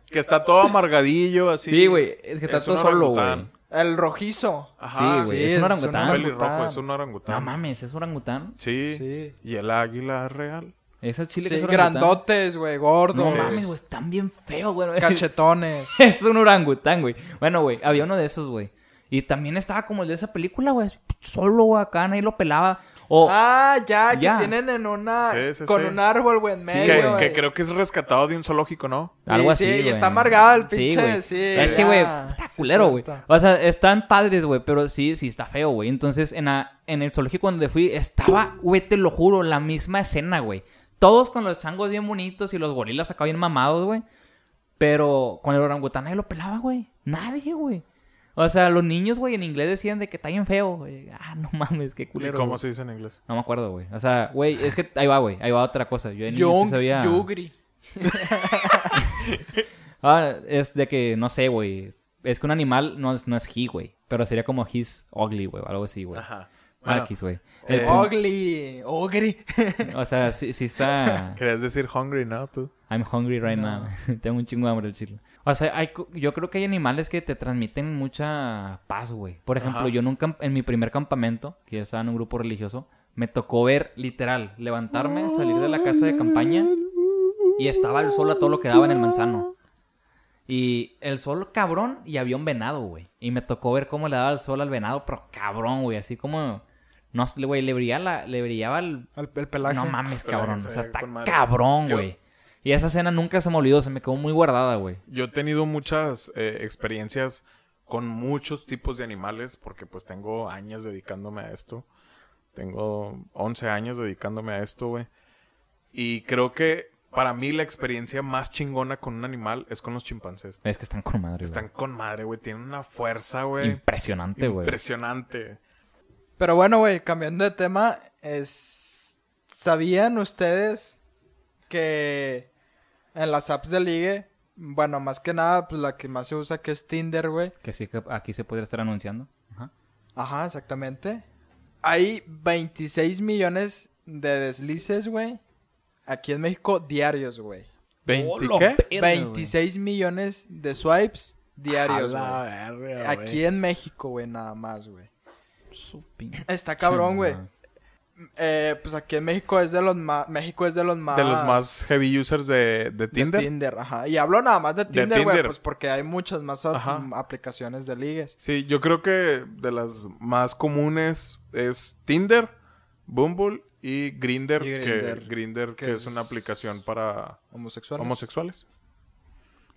que está todo amargadillo, así. Sí, güey, es que está Es todo un solo, güey. El rojizo. Ajá, Sí, güey, sí, es es un un orangután. Un orangután. pelirrojo, es un orangután. No mames, es orangután. Sí. Sí. Y el águila real. Es el chile Sí, que es orangután. grandotes, güey, gordos. No mames, güey, están bien feos, güey. Cachetones. es un orangután, güey. Bueno, güey, había uno de esos, güey. Y también estaba como el de esa película, güey. Solo, güey, acá nadie lo pelaba. O, Ah, ya, que tienen en una. Sí, sí, con sí. un árbol, güey, en Sí, medio. que, güey. que creo que es rescatado de un zoológico, ¿no? algo Sí, así, sí, y está amargado el Sí, pinche, güey. sí, es que, güey, está Sí, culero, güey. O sea, están padres, güey, pero sí, sí está feo, güey. Entonces, en, la- en el zoológico donde fui, estaba, güey, te lo juro, la misma escena, güey. Todos con los changos bien bonitos y los gorilas acá bien mamados, güey. Pero con el orangután nadie lo pelaba, güey. Nadie, güey. O sea, los niños, güey, en inglés decían de que está bien feo, güey. Ah, no mames, qué ¿Y culero. cómo güey. se dice en inglés? No me acuerdo, güey. O sea, güey, es que ahí va, güey. Ahí va otra cosa. Yo en Young, sabía... Yugri. Ah, es de que, no sé, güey. Es que un animal no es, no es he, güey. Pero sería como he's ugly, güey. Algo así, güey. Ajá. Bueno, X, güey. Eh, punto- Ugly. Ogri. O sea, sí, sí está... Querías decir hungry, ¿no? Tú. I'm hungry right now. Tengo un chingo de hambre el chile. O sea, hay, yo creo que hay animales que te transmiten mucha paz, güey. Por ejemplo, Ajá. yo nunca, en mi primer campamento, que yo estaba en un grupo religioso, me tocó ver, literal, levantarme, salir de la casa de campaña y estaba el sol a todo lo que daba en el manzano. Y el sol cabrón y había un venado, güey. Y me tocó ver cómo le daba el sol al venado, pero cabrón, güey. Así como... No güey, le brillaba, la- le brillaba el, El, el pelaje. no mames, cabrón. se O sea, está cabrón, güey. Y esa escena nunca se me olvidó, se me quedó muy guardada, güey. Yo he tenido muchas eh, experiencias con muchos tipos de animales porque pues tengo años dedicándome a esto. Tengo 11 años dedicándome a esto, güey. Y creo que para mí la experiencia más chingona con un animal es con los chimpancés. Es que están con madre, güey. Están con madre, güey. Tienen una fuerza, güey. Impresionante, güey. Impresionante. Pero bueno, güey, cambiando de tema, es... ¿sabían ustedes que en las apps de ligue, bueno, más que nada, pues la que más se usa que es Tinder, güey. Que sí que aquí se podría estar anunciando. Ajá. Ajá, exactamente. Hay 26 millones de deslices, güey. Aquí en México, diarios, güey. ¿20 Hola, qué? verga, güey. 26 millones de swipes diarios, güey. Aquí en México, güey, nada más, güey. Su Está cabrón, güey. Eh, pues aquí en México es de los más... México es de los más... De los más heavy users de, de de Tinder. Tinder, ajá. Y hablo nada más de Tinder, güey, pues porque hay muchas más mm, aplicaciones de ligues. Sí, yo creo que de las más comunes es Tinder, Bumble y Grinder, que Grindr, Grindr, que, que es una aplicación para Homosexuales. homosexuales.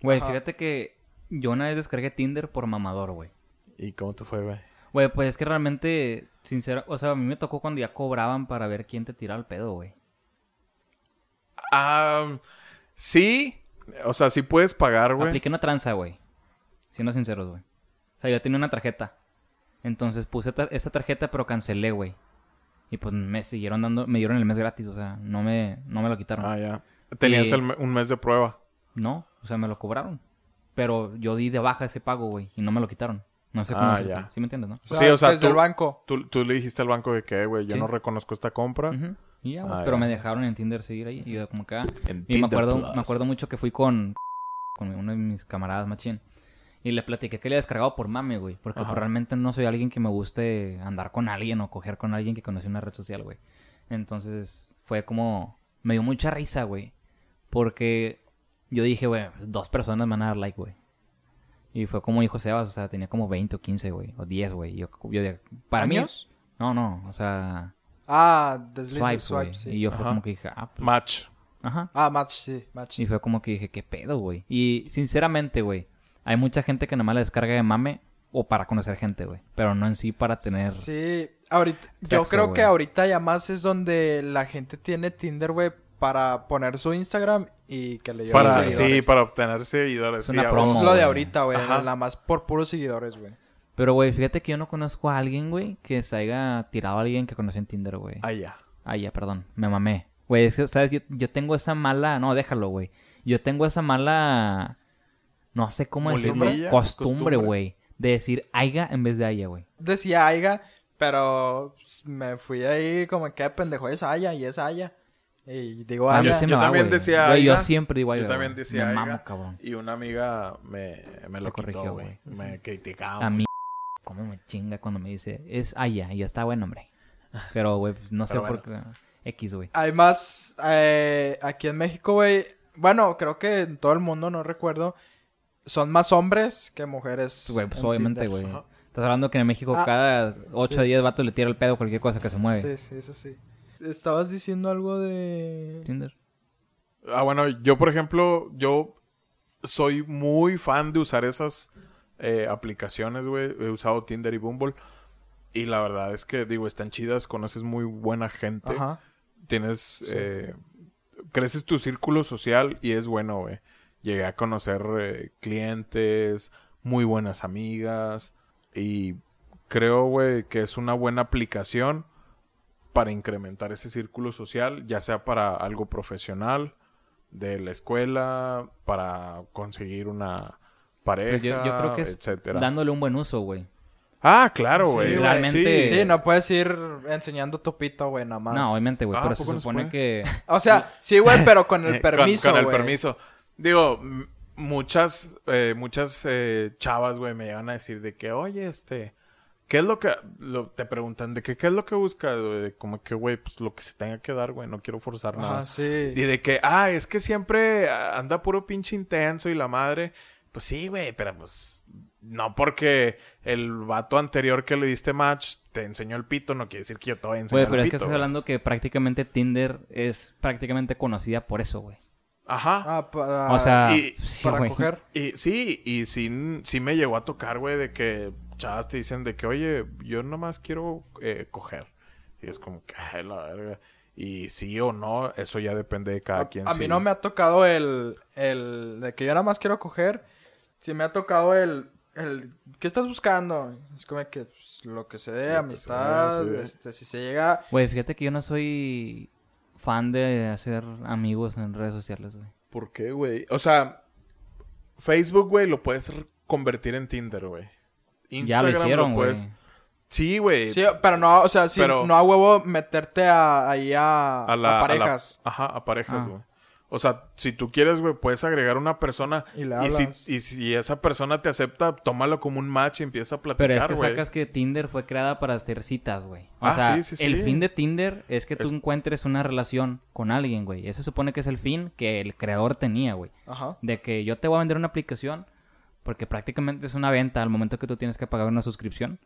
Güey, fíjate que yo una vez descargué Tinder por mamador, güey. ¿Y cómo te fue, güey? Güey, pues es que realmente, sincero, o sea, a mí me tocó cuando ya cobraban para ver quién te tiraba el pedo, güey. Ah, sí, o sea, sí puedes pagar, güey. Apliqué una tranza, güey. Siendo sinceros, güey. O sea, yo tenía una tarjeta. Entonces puse tar- esa tarjeta, pero cancelé, güey. Y pues me siguieron dando, me dieron el mes gratis, o sea, no me, no me lo quitaron. Ah, ya. Tenías Y- el un mes de prueba. No, o sea, me lo cobraron. Pero yo di de baja ese pago, güey, y no me lo quitaron. No sé cómo Ah, hacerlo. ya. ¿Sí me entiendes, no? O sea, Sí, o sea, desde tú- el banco. Tú, tú le dijiste al banco de que, güey, yo Sí. no reconozco esta compra. Y ya, güey, Ah, pero ya. me dejaron en Tinder seguir ahí. Y yo como acá. En Y me acuerdo, Plus. me acuerdo mucho que fui con, con uno de mis camaradas machín. Y le platiqué que le había descargado por mame, güey. Porque pues, realmente no soy alguien que me guste andar con alguien o coger con alguien que conocí en una red social, güey. Entonces fue como... Me dio mucha risa, güey. Porque yo dije, güey, dos personas me van a dar like, güey. Y fue como dijo Sebas, o sea, tenía como 20 o 15, güey, o 10, güey. Yo, yo de- para mí, ¿Años? no, no, o sea, Ah, swipes, swipe, sí. Y yo fue como que dije, ah, pues, Match. ajá. Ah, match, sí, match. Y fue como que dije, ¿qué pedo, güey? Y sinceramente, güey, hay mucha gente que nomás la descarga de mame o para conocer gente, güey. Pero no en sí para tener... Sí, ahorita, yo creo que ahorita ya más es donde la gente tiene Tinder, güey, para poner su Instagram y que le lleven Para, seguidores. sí, para obtener seguidores. Es sí, una Es promo. huevo. lo de ahorita, güey, nada más por puros seguidores, güey. Pero, güey, fíjate que yo no conozco a alguien, güey, que se haya tirado a alguien que conocí en Tinder, güey. Ah, ya. Ah, ya, perdón. Me mamé. Güey, es que, ¿sabes? Yo, yo tengo esa mala... No, déjalo, güey. Yo tengo esa mala... No sé cómo decirlo. Costumbre, güey. De decir aiga en vez de aya, güey. Decía Aiga, pero me fui ahí como que pendejo es Aya y es Aya. Y digo A mí Aya. se me yo va, también güey. decía Güey, yo siempre digo Yo también decía Me mamo, cabrón. Y una amiga me, me lo corrigió, quitó, güey. Me criticaba. A mí, cómo me chinga cuando me dice, es Aya, y ya está buen hombre. Pero, güey, pues, no sé Pero por qué. X, güey. Hay más eh, aquí en México, güey. Bueno, creo que en todo el mundo, no recuerdo. Son más hombres que mujeres. Güey, pues en obviamente, güey. Estás hablando que en México Ah, cada 8 o sí. 10 vatos le tira el pedo a cualquier cosa que se mueve. Sí, sí, eso sí. Estabas diciendo algo de... Tinder. Ah, bueno, yo, por ejemplo, yo soy muy fan de usar esas eh, aplicaciones, güey. He usado Tinder y Bumble. Y la verdad es que, digo, están chidas, conoces muy buena gente. Ajá. Tienes, eh, creces tu círculo social y es bueno, güey. Llegué a conocer eh, clientes, muy buenas amigas y creo, güey, que es una buena aplicación para incrementar ese círculo social, ya sea para algo profesional, de la escuela, para conseguir una pareja, Pues yo, yo creo que es etcétera. dándole un buen uso, güey. Ah, claro, Sí, güey. güey. Realmente- Sí. Sí, no puedes ir enseñando tu pito, güey, nada más. No, obviamente, güey. Ah, pero ¿a se supone puede? que... O sea, sí, güey, pero con el Con- permiso, Con, el güey. permiso. Digo, muchas, eh, muchas eh, chavas, güey, me llegan a decir de que, oye, este, ¿qué es lo que, lo- te preguntan de que, qué es lo que buscas, güey? Como que, güey, pues lo que se tenga que dar, güey, no quiero forzar nada. Ajá, sí. Y de que, ah, es que siempre anda puro pinche intenso y la madre. Pues sí, güey, pero pues. No porque el vato anterior que le diste match te enseñó el pito, no quiere decir que yo te voy a enseñar Güey, pero el es que pito. estás güey. hablando que prácticamente Tinder es prácticamente conocida por eso, güey. Ajá. Ah, para... O sea, y- sí, para güey. coger. Y sí, y sí, sí me llegó a tocar, güey, de que chavas te dicen de que, oye, yo nomás quiero eh, coger. Y es como que, ay, la verga. Y sí o no, eso ya depende de cada A, quien. a sí. mí no me ha tocado el, el de que yo nada más quiero coger. Sí me ha tocado el, el ¿qué estás buscando? Es como que pues, lo que se dé, amistad, se dé, sí. este, si se llega... Güey, fíjate que yo no soy fan de hacer amigos en redes sociales, güey. ¿Por qué, güey? O sea, Facebook, güey, lo puedes convertir en Tinder, güey. Ya lo hicieron, güey. puedes- Sí, güey. Sí, pero no, o sea, sí, Pero- no a huevo meterte a, ahí a, a, la, a a la- parejas. ajá, a parejas, Ah. güey. O sea, si tú quieres, güey, puedes agregar una persona. Y le y, si, y si esa persona te acepta, tómalo como un match y empieza a platicar, Pero es que güey. sacas que Tinder fue creada para hacer citas, güey. O Ah, sea, sí, sí, el fin de Tinder es que tú Es- encuentres una relación con alguien, güey. Eso supone que es el fin que el creador tenía, güey. Ajá. De que yo te voy a vender una aplicación porque prácticamente es una venta al momento que tú tienes que pagar una suscripción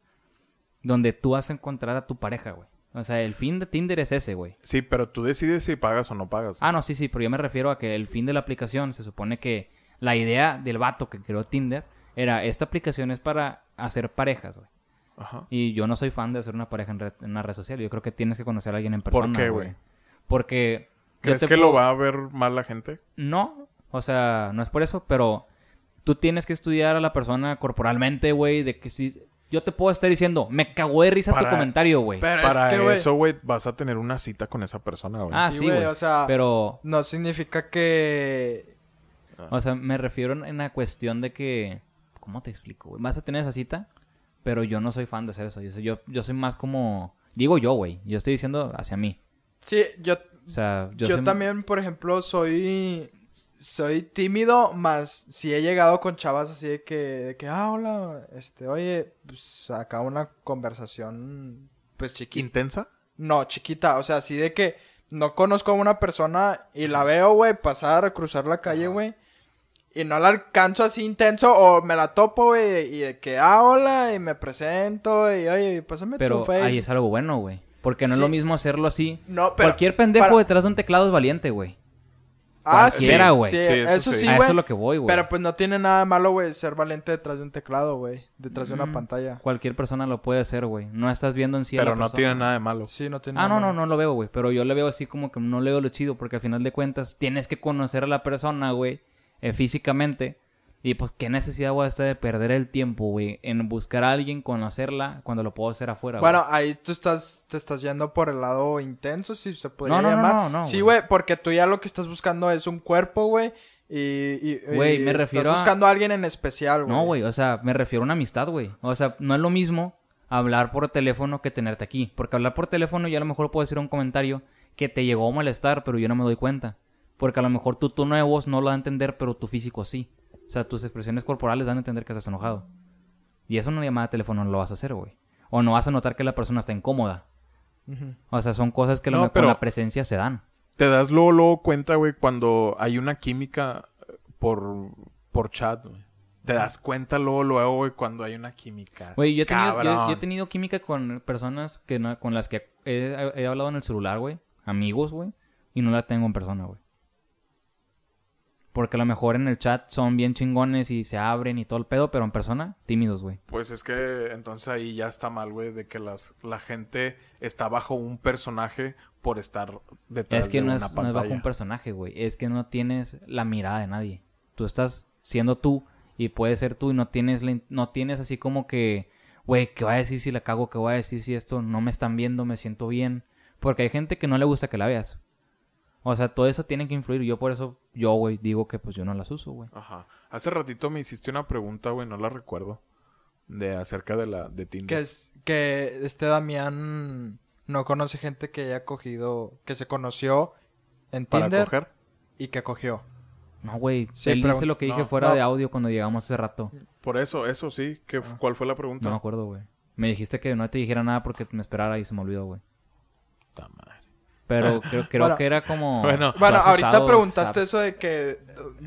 donde tú vas a encontrar a tu pareja, güey. O sea, el fin de Tinder es ese, güey. Sí, pero tú decides si pagas o no pagas. Ah, no, sí, sí, pero yo me refiero a que el fin de la aplicación se supone que la idea del vato que creó Tinder era esta aplicación es para hacer parejas, güey. Ajá. Y yo no soy fan de hacer una pareja en, red- en una red social. Yo creo que tienes que conocer a alguien en persona. qué, güey? Porque. ¿Crees que puedo- lo va a ver mal la gente? No, o sea, no es por eso, pero tú tienes que estudiar a la persona corporalmente, güey. De que si. Yo te puedo estar diciendo, me cagó de risa tu comentario, güey. Pero Para es que, güey, eso, güey, vas a tener una cita con esa persona, güey. Ah, sí, güey, güey. o sea- Pero. no significa que... O sea, me refiero en la cuestión de que. ¿Cómo te explico, güey? Vas a tener esa cita, pero yo no soy fan de hacer eso. Yo soy, yo, yo soy más como. Digo yo, güey. Yo estoy diciendo hacia mí. Sí, yo, O sea, yo, yo, soy- también, por ejemplo, soy... Soy tímido, más si he llegado con chavas así de que, de que, ah, hola, este, oye, pues acá una conversación, pues chiquita. ¿Intensa? No, chiquita, o sea, así de que no conozco a una persona y la veo, güey, pasar, cruzar la calle, güey. y no la alcanzo así intenso o me la topo, güey, y de que, ah, hola, y me presento y, oye, pásame Pero tu face. ahí es algo bueno, güey. Porque no es lo mismo hacerlo así. No, pero... Cualquier pendejo para- detrás de un teclado es valiente, güey. Ah, cualquiera, güey. Sí, Sí, eso eso sí. güey. eso es lo que voy, güey. Pero pues no tiene nada de malo, güey, ser valiente detrás de un teclado, güey. Detrás de una Mm. pantalla. Cualquier persona lo puede hacer, güey. No estás viendo en sí a Pero la no persona. tiene nada de malo. Sí, no tiene Ah, no, nada no, malo. no lo veo, güey. Pero yo le veo así como que no le veo lo chido. Porque al final de cuentas tienes que conocer a la persona, güey. eh, físicamente. Y pues, ¿qué necesidad voy a estar de perder el tiempo, güey? En buscar a alguien, conocerla, cuando lo puedo hacer afuera, güey. Bueno, ahí tú estás, te estás yendo por el lado intenso, si se podría No, no, no, llamar. no, no, sí, güey. güey, porque tú ya lo que estás buscando es un cuerpo, güey. Y, y, Güey, y me refiero a- Estás buscando a alguien en especial, güey. No, güey, o sea, me refiero a una amistad, güey. O sea, no es lo mismo hablar por teléfono que tenerte aquí. Porque hablar por teléfono ya a lo mejor puedo decir un comentario que te llegó a molestar, pero yo no me doy cuenta. Porque a lo mejor tu tono de voz no lo da a entender, pero tu físico sí. O sea, tus expresiones corporales dan a entender que estás enojado. Y eso en una llamada de teléfono no lo vas a hacer, güey. O no vas a notar que la persona está incómoda. O sea, son cosas que a lo No, mejor pero- con la presencia se dan. Te das luego, luego cuenta, güey, cuando hay una química eh, por, por chat, güey. Te das cuenta luego, luego, güey, cuando hay una química. Güey, yo he tenido, yo he tenido química con personas que no- con las que he, he hablado en el celular, güey. Amigos, güey. Y no la tengo en persona, güey. Porque a lo mejor en el chat son bien chingones y se abren y todo el pedo, pero en persona, tímidos, güey. Pues es que entonces ahí ya está mal, güey, de que las, la gente está bajo un personaje por estar detrás Es que de no una es, no es bajo un personaje, güey. Es que no tienes la mirada de nadie. Tú estás siendo tú y puedes ser tú y no tienes, la no tienes así como que, güey, ¿qué voy a decir si la cago? ¿Qué voy a decir si esto no me están viendo? Me siento bien. Porque hay gente que no le gusta que la veas. O sea, todo eso tiene que influir. Yo por eso, yo, güey, digo que pues yo no las uso, güey. Ajá. Hace ratito me hiciste una pregunta, güey, no la recuerdo. De acerca de la de Tinder. Que es que este Damián no conoce gente que haya cogido, que se conoció en para Tinder coger. y que cogió. No, güey. Sí, Él dice lo que dije no, fuera no. de audio cuando llegamos hace rato. Por eso, eso sí. ¿Qué, Ah. ¿Cuál fue la pregunta? No me acuerdo, güey. Me dijiste que no te dijera nada porque me esperara y se me olvidó, güey. Madre. Pero creo, creo Bueno. que era como... Bueno. Bueno, ahorita usado preguntaste eso de que,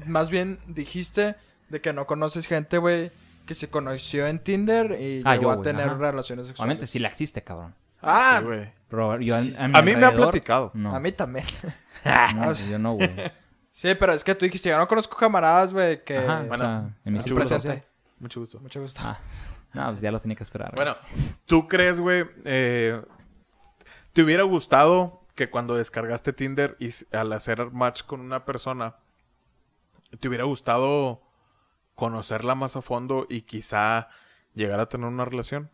más bien dijiste de que no conoces gente, güey, que se conoció en Tinder y Ah, llegó yo, a tener ajá. relaciones sexuales. Obviamente sí la existe, cabrón. Ah, Sí, güey. Sí. a, mi A mí me ha platicado. No, a mí también. no, yo no, güey. sí, pero es que tú dijiste, yo no conozco camaradas, güey, que... Ajá, bueno, o sea, en mi mucho gusto. presente. Mucho gusto. Mucho gusto. Ah, no, pues ya los tenía que esperar. Bueno, ¿tú crees, güey, eh, te hubiera gustado que cuando descargaste Tinder y al hacer match con una persona, te hubiera gustado conocerla más a fondo y quizá llegar a tener una relación?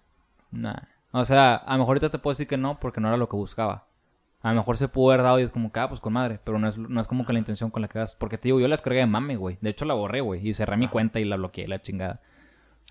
Nah. O sea, a lo mejor ahorita te puedo decir que no porque no era lo que buscaba. A lo mejor se pudo haber dado y es como que, ah, pues con madre. Pero no es, no es como que la intención con la que hagas. Porque te digo, yo la descargué de mame, güey. De hecho, la borré, güey. Y cerré mi cuenta y la bloqueé, la chingada.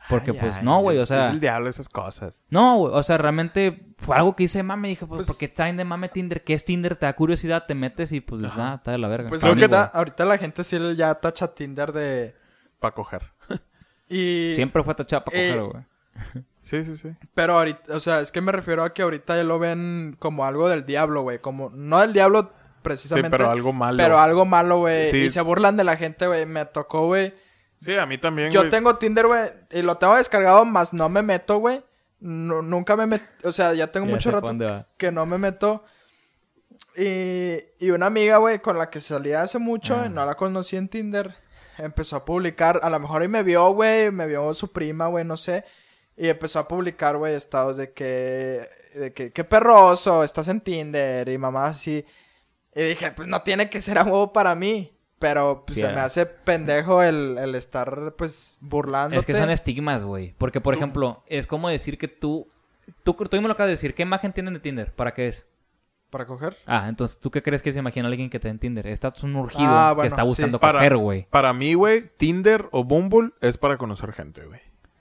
Porque, Ay, pues, ay, no, güey. O sea, Es el diablo esas cosas. no, güey. O sea, realmente fue algo que hice de mame. Dije, pues, Pues- ¿por qué traen de mame Tinder? ¿Qué es Tinder? Te da curiosidad, te metes y pues, ah, está de la verga. Pues mí, que da, ahorita la gente sí ya tacha Tinder de... Para coger. Y... Siempre fue tachada para Eh, coger, güey. Sí, sí, sí. Pero ahorita, o sea, es que me refiero a que ahorita ya lo ven como algo del diablo, güey. Como, no del diablo Sí, precisamente. pero algo malo. pero algo malo, güey. Sí. Y se burlan de la gente, güey. Me tocó, güey. Sí, a mí también, Yo güey. tengo Tinder, güey. Y lo tengo descargado, más no me meto, güey. No- nunca me meto. O sea, ya tengo Ya mucho rato que no me meto. Y, y una amiga, güey, con la que salía hace mucho, Ah. no la conocí en Tinder, empezó a publicar, a lo mejor ahí me vio, güey, me vio su prima, güey, no sé, y empezó a publicar, güey, estados de que, de que, qué perroso, estás en Tinder, y mamá así, y dije, pues no tiene que ser a huevo para mí, pero pues, Sí, se me hace pendejo el, el estar, pues, burlándote. Es que son estigmas, güey. Porque, por ejemplo, es como decir que tú... Tú, tú mismo lo acabas de decir. ¿Qué imagen tienen de Tinder? ¿Para qué es? ¿Para coger? Ah, entonces, ¿tú qué crees que se imagina alguien que te en Tinder? Está un urgido Ah, que está sí. buscando Para- coger, güey. Para mí, güey, Tinder o Bumble es para conocer gente, güey.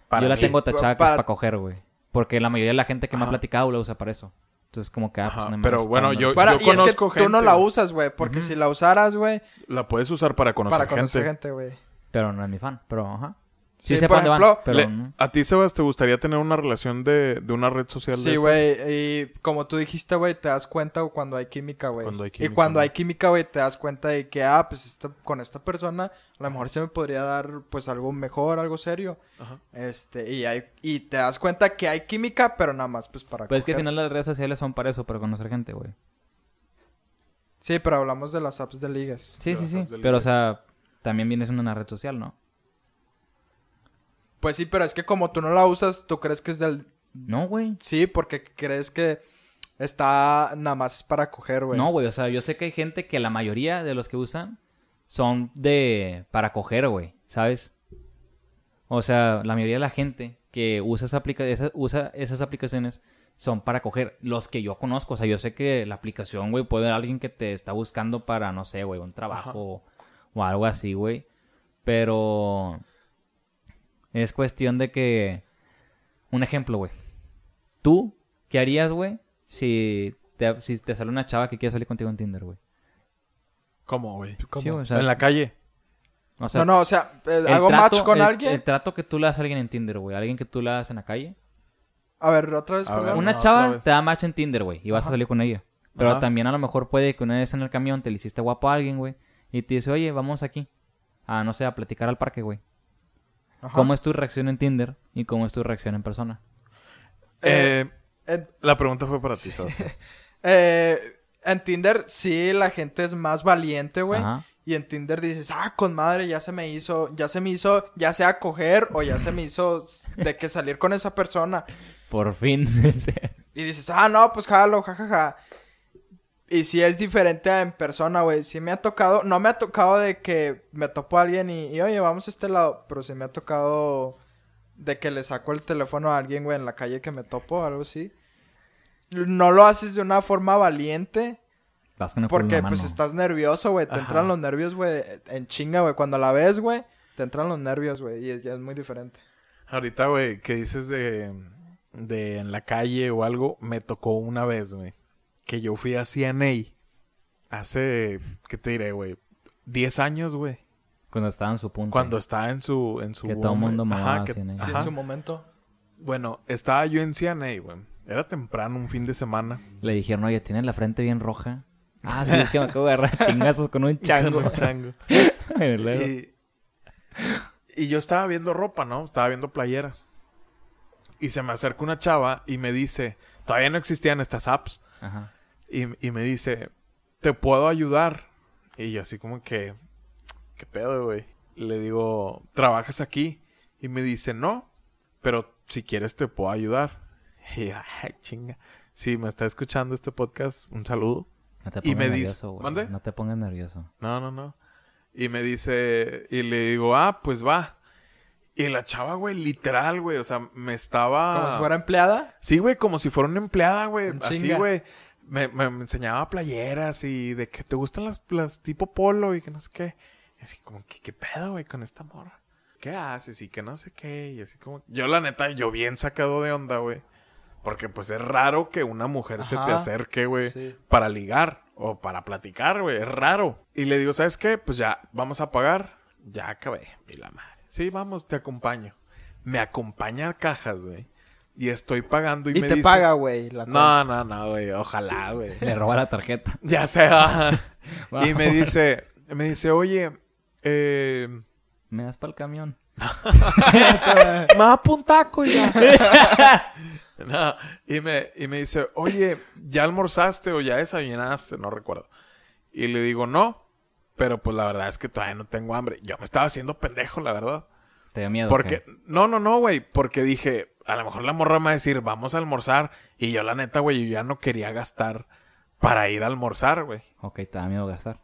Para Yo la tengo tachada que Para- es para coger, güey. Porque la mayoría de la gente que me ha platicado la usa para eso. Entonces, como que, ah, pues no pero bueno, no yo- Para, gusta. y es que conozco tú no gente, la usas, güey, porque si la usaras, güey, La puedes usar para conocer para conocer gente. gente, güey. Pero no es mi fan. Pero, ajá. Sí, Sí, sé por ejemplo, van, pero Le-. ¿A ti, Sebas, te gustaría tener una relación de, de una red social de Sí, güey. Y como tú dijiste, güey, te das cuenta cuando hay química, güey. Cuando hay Y química, cuando ¿no? hay química, güey, te das cuenta de que, ah, pues esta- con esta persona a lo mejor se me podría dar, pues, algo mejor, algo serio. Ajá. Este, y hay, y te das cuenta que hay química, pero nada más, pues, para Pues es que al final las redes sociales son para eso, para conocer gente, güey. Sí, pero hablamos de las apps de ligas. Sí, sí, sí. Pero, o sea, también vienes en una red social, ¿no? Pues sí, pero es que como tú no la usas, tú crees que es del... No, güey. Sí, porque crees que está nada más para coger, güey. No, güey. O sea, yo sé que hay gente que la mayoría de los que usan son de... para coger, güey. ¿Sabes? O sea, la mayoría de la gente que usa, esa aplica esa- usa esas aplicaciones son para coger. Los que yo conozco. O sea, yo sé que la aplicación, güey, puede haber alguien que te está buscando para, no sé, güey, un trabajo o algo así, güey. Pero... Es cuestión de que... Un ejemplo, güey. ¿Tú qué harías, güey? Si te, si te sale una chava que quiere salir contigo en Tinder, güey. ¿Cómo, güey? ¿Cómo? Sí, o sea, en la calle. o sea, no, no, o sea, eh, el hago trato- match con el- alguien. El trato que tú le das a alguien en Tinder, güey. Alguien que tú le das en la calle. A ver, otra vez, A ver, perdón. Una no, chava te da match en Tinder, güey. Y vas Ajá. a salir con ella. Pero Ajá. también a lo mejor puede que una vez en el camión te le hiciste guapo a alguien, güey. Y te dice, oye, vamos aquí. A, no sé, a platicar al parque, güey. Ajá. ¿Cómo es tu reacción en Tinder y cómo es tu reacción en persona? Eh, Eh, la pregunta fue para ti, Sebastián. eh, en Tinder sí la gente es más valiente, güey. Y en Tinder dices, ah, con madre, ya se me hizo, ya se me hizo, ya sea coger o ya se me hizo de que salir con esa persona. Por fin. Y dices, ah, no, pues jalo, jajaja. Y si es diferente en persona, güey. Sí me ha tocado, no me ha tocado de que me topo a alguien y, y, oye, vamos a este lado. Pero sí me ha tocado de que le saco el teléfono a alguien, güey, en la calle que me topo, algo así. No lo haces de una forma valiente. Vas con el culo en Porque pues estás nervioso, güey. Te Ajá. entran los nervios, güey, en chinga, güey. Cuando la ves, güey, te entran los nervios, güey. Y es- ya es muy diferente. Ahorita, güey, que dices de, de en la calle o algo, me tocó una vez, güey, que yo fui a CNA hace, ¿qué te diré, güey? 10 años, güey. Cuando estaba en su punto. Cuando estaba en su... En su Que todo boom, mundo que- CNA. Sí, ajá. en su momento. Bueno, estaba yo en CNA, güey. Era temprano, un fin de semana. Le dijeron, oye, tienes la frente bien roja. Ah, sí, es que me acabo de agarrar chingazos con un chango. Con un chango. Y, y yo estaba viendo ropa, ¿no? Estaba viendo playeras. Y se me acerca una chava y me dice, todavía no existían estas apps. Ajá. Y, y me dice, ¿te puedo ayudar? Y yo así como que, ¿qué pedo, güey? Le digo, ¿trabajas aquí? Y me dice, no, pero si quieres te puedo ayudar. Y yo, ay, chinga. Si me está escuchando este podcast, un saludo. No te Y pongas me dice- nervioso, güey. ¿Mande? No te pongas nervioso. No, no, no. Y me dice, y le digo, ah, pues va. Y la chava, güey, literal, güey, o sea, me estaba... Como si fuera empleada. Sí, güey, como si fuera una empleada, güey. Así, güey. Me, me, me enseñaba playeras y de que te gustan las, las tipo polo y que no sé qué. Y así como, ¿qué, qué pedo, güey, con esta morra? ¿Qué haces? Y que no sé qué. Y así como... Yo, la neta, yo bien sacado de onda, güey. Porque, pues, es raro que una mujer se te acerque, güey, Sí. para ligar o para platicar, güey. Es raro. Y le digo, ¿sabes qué? Pues ya, vamos a pagar. Ya acabé. Y la madre. Sí, vamos, te acompaño. Me acompaña a cajas, güey. Y estoy pagando y, Y, me te dice... paga, güey. No, no, no, güey. Ojalá, güey. Le roba la tarjeta. ya se va. y me dice, me dice, oye, eh, ¿Me das para el camión? me da un taco ya. no, y me, y me dice, oye, ¿ya almorzaste o ya desayunaste? No recuerdo. Y le digo, no, pero pues la verdad es que todavía no tengo hambre. Yo me estaba haciendo pendejo, la verdad. ¿Te dio miedo? Porque, qué? no, no, no, güey, porque dije, a lo mejor la morra me va a decir, vamos a almorzar. Y yo, la neta, güey, yo ya no quería gastar para ir a almorzar, güey. Ok, te da miedo gastar.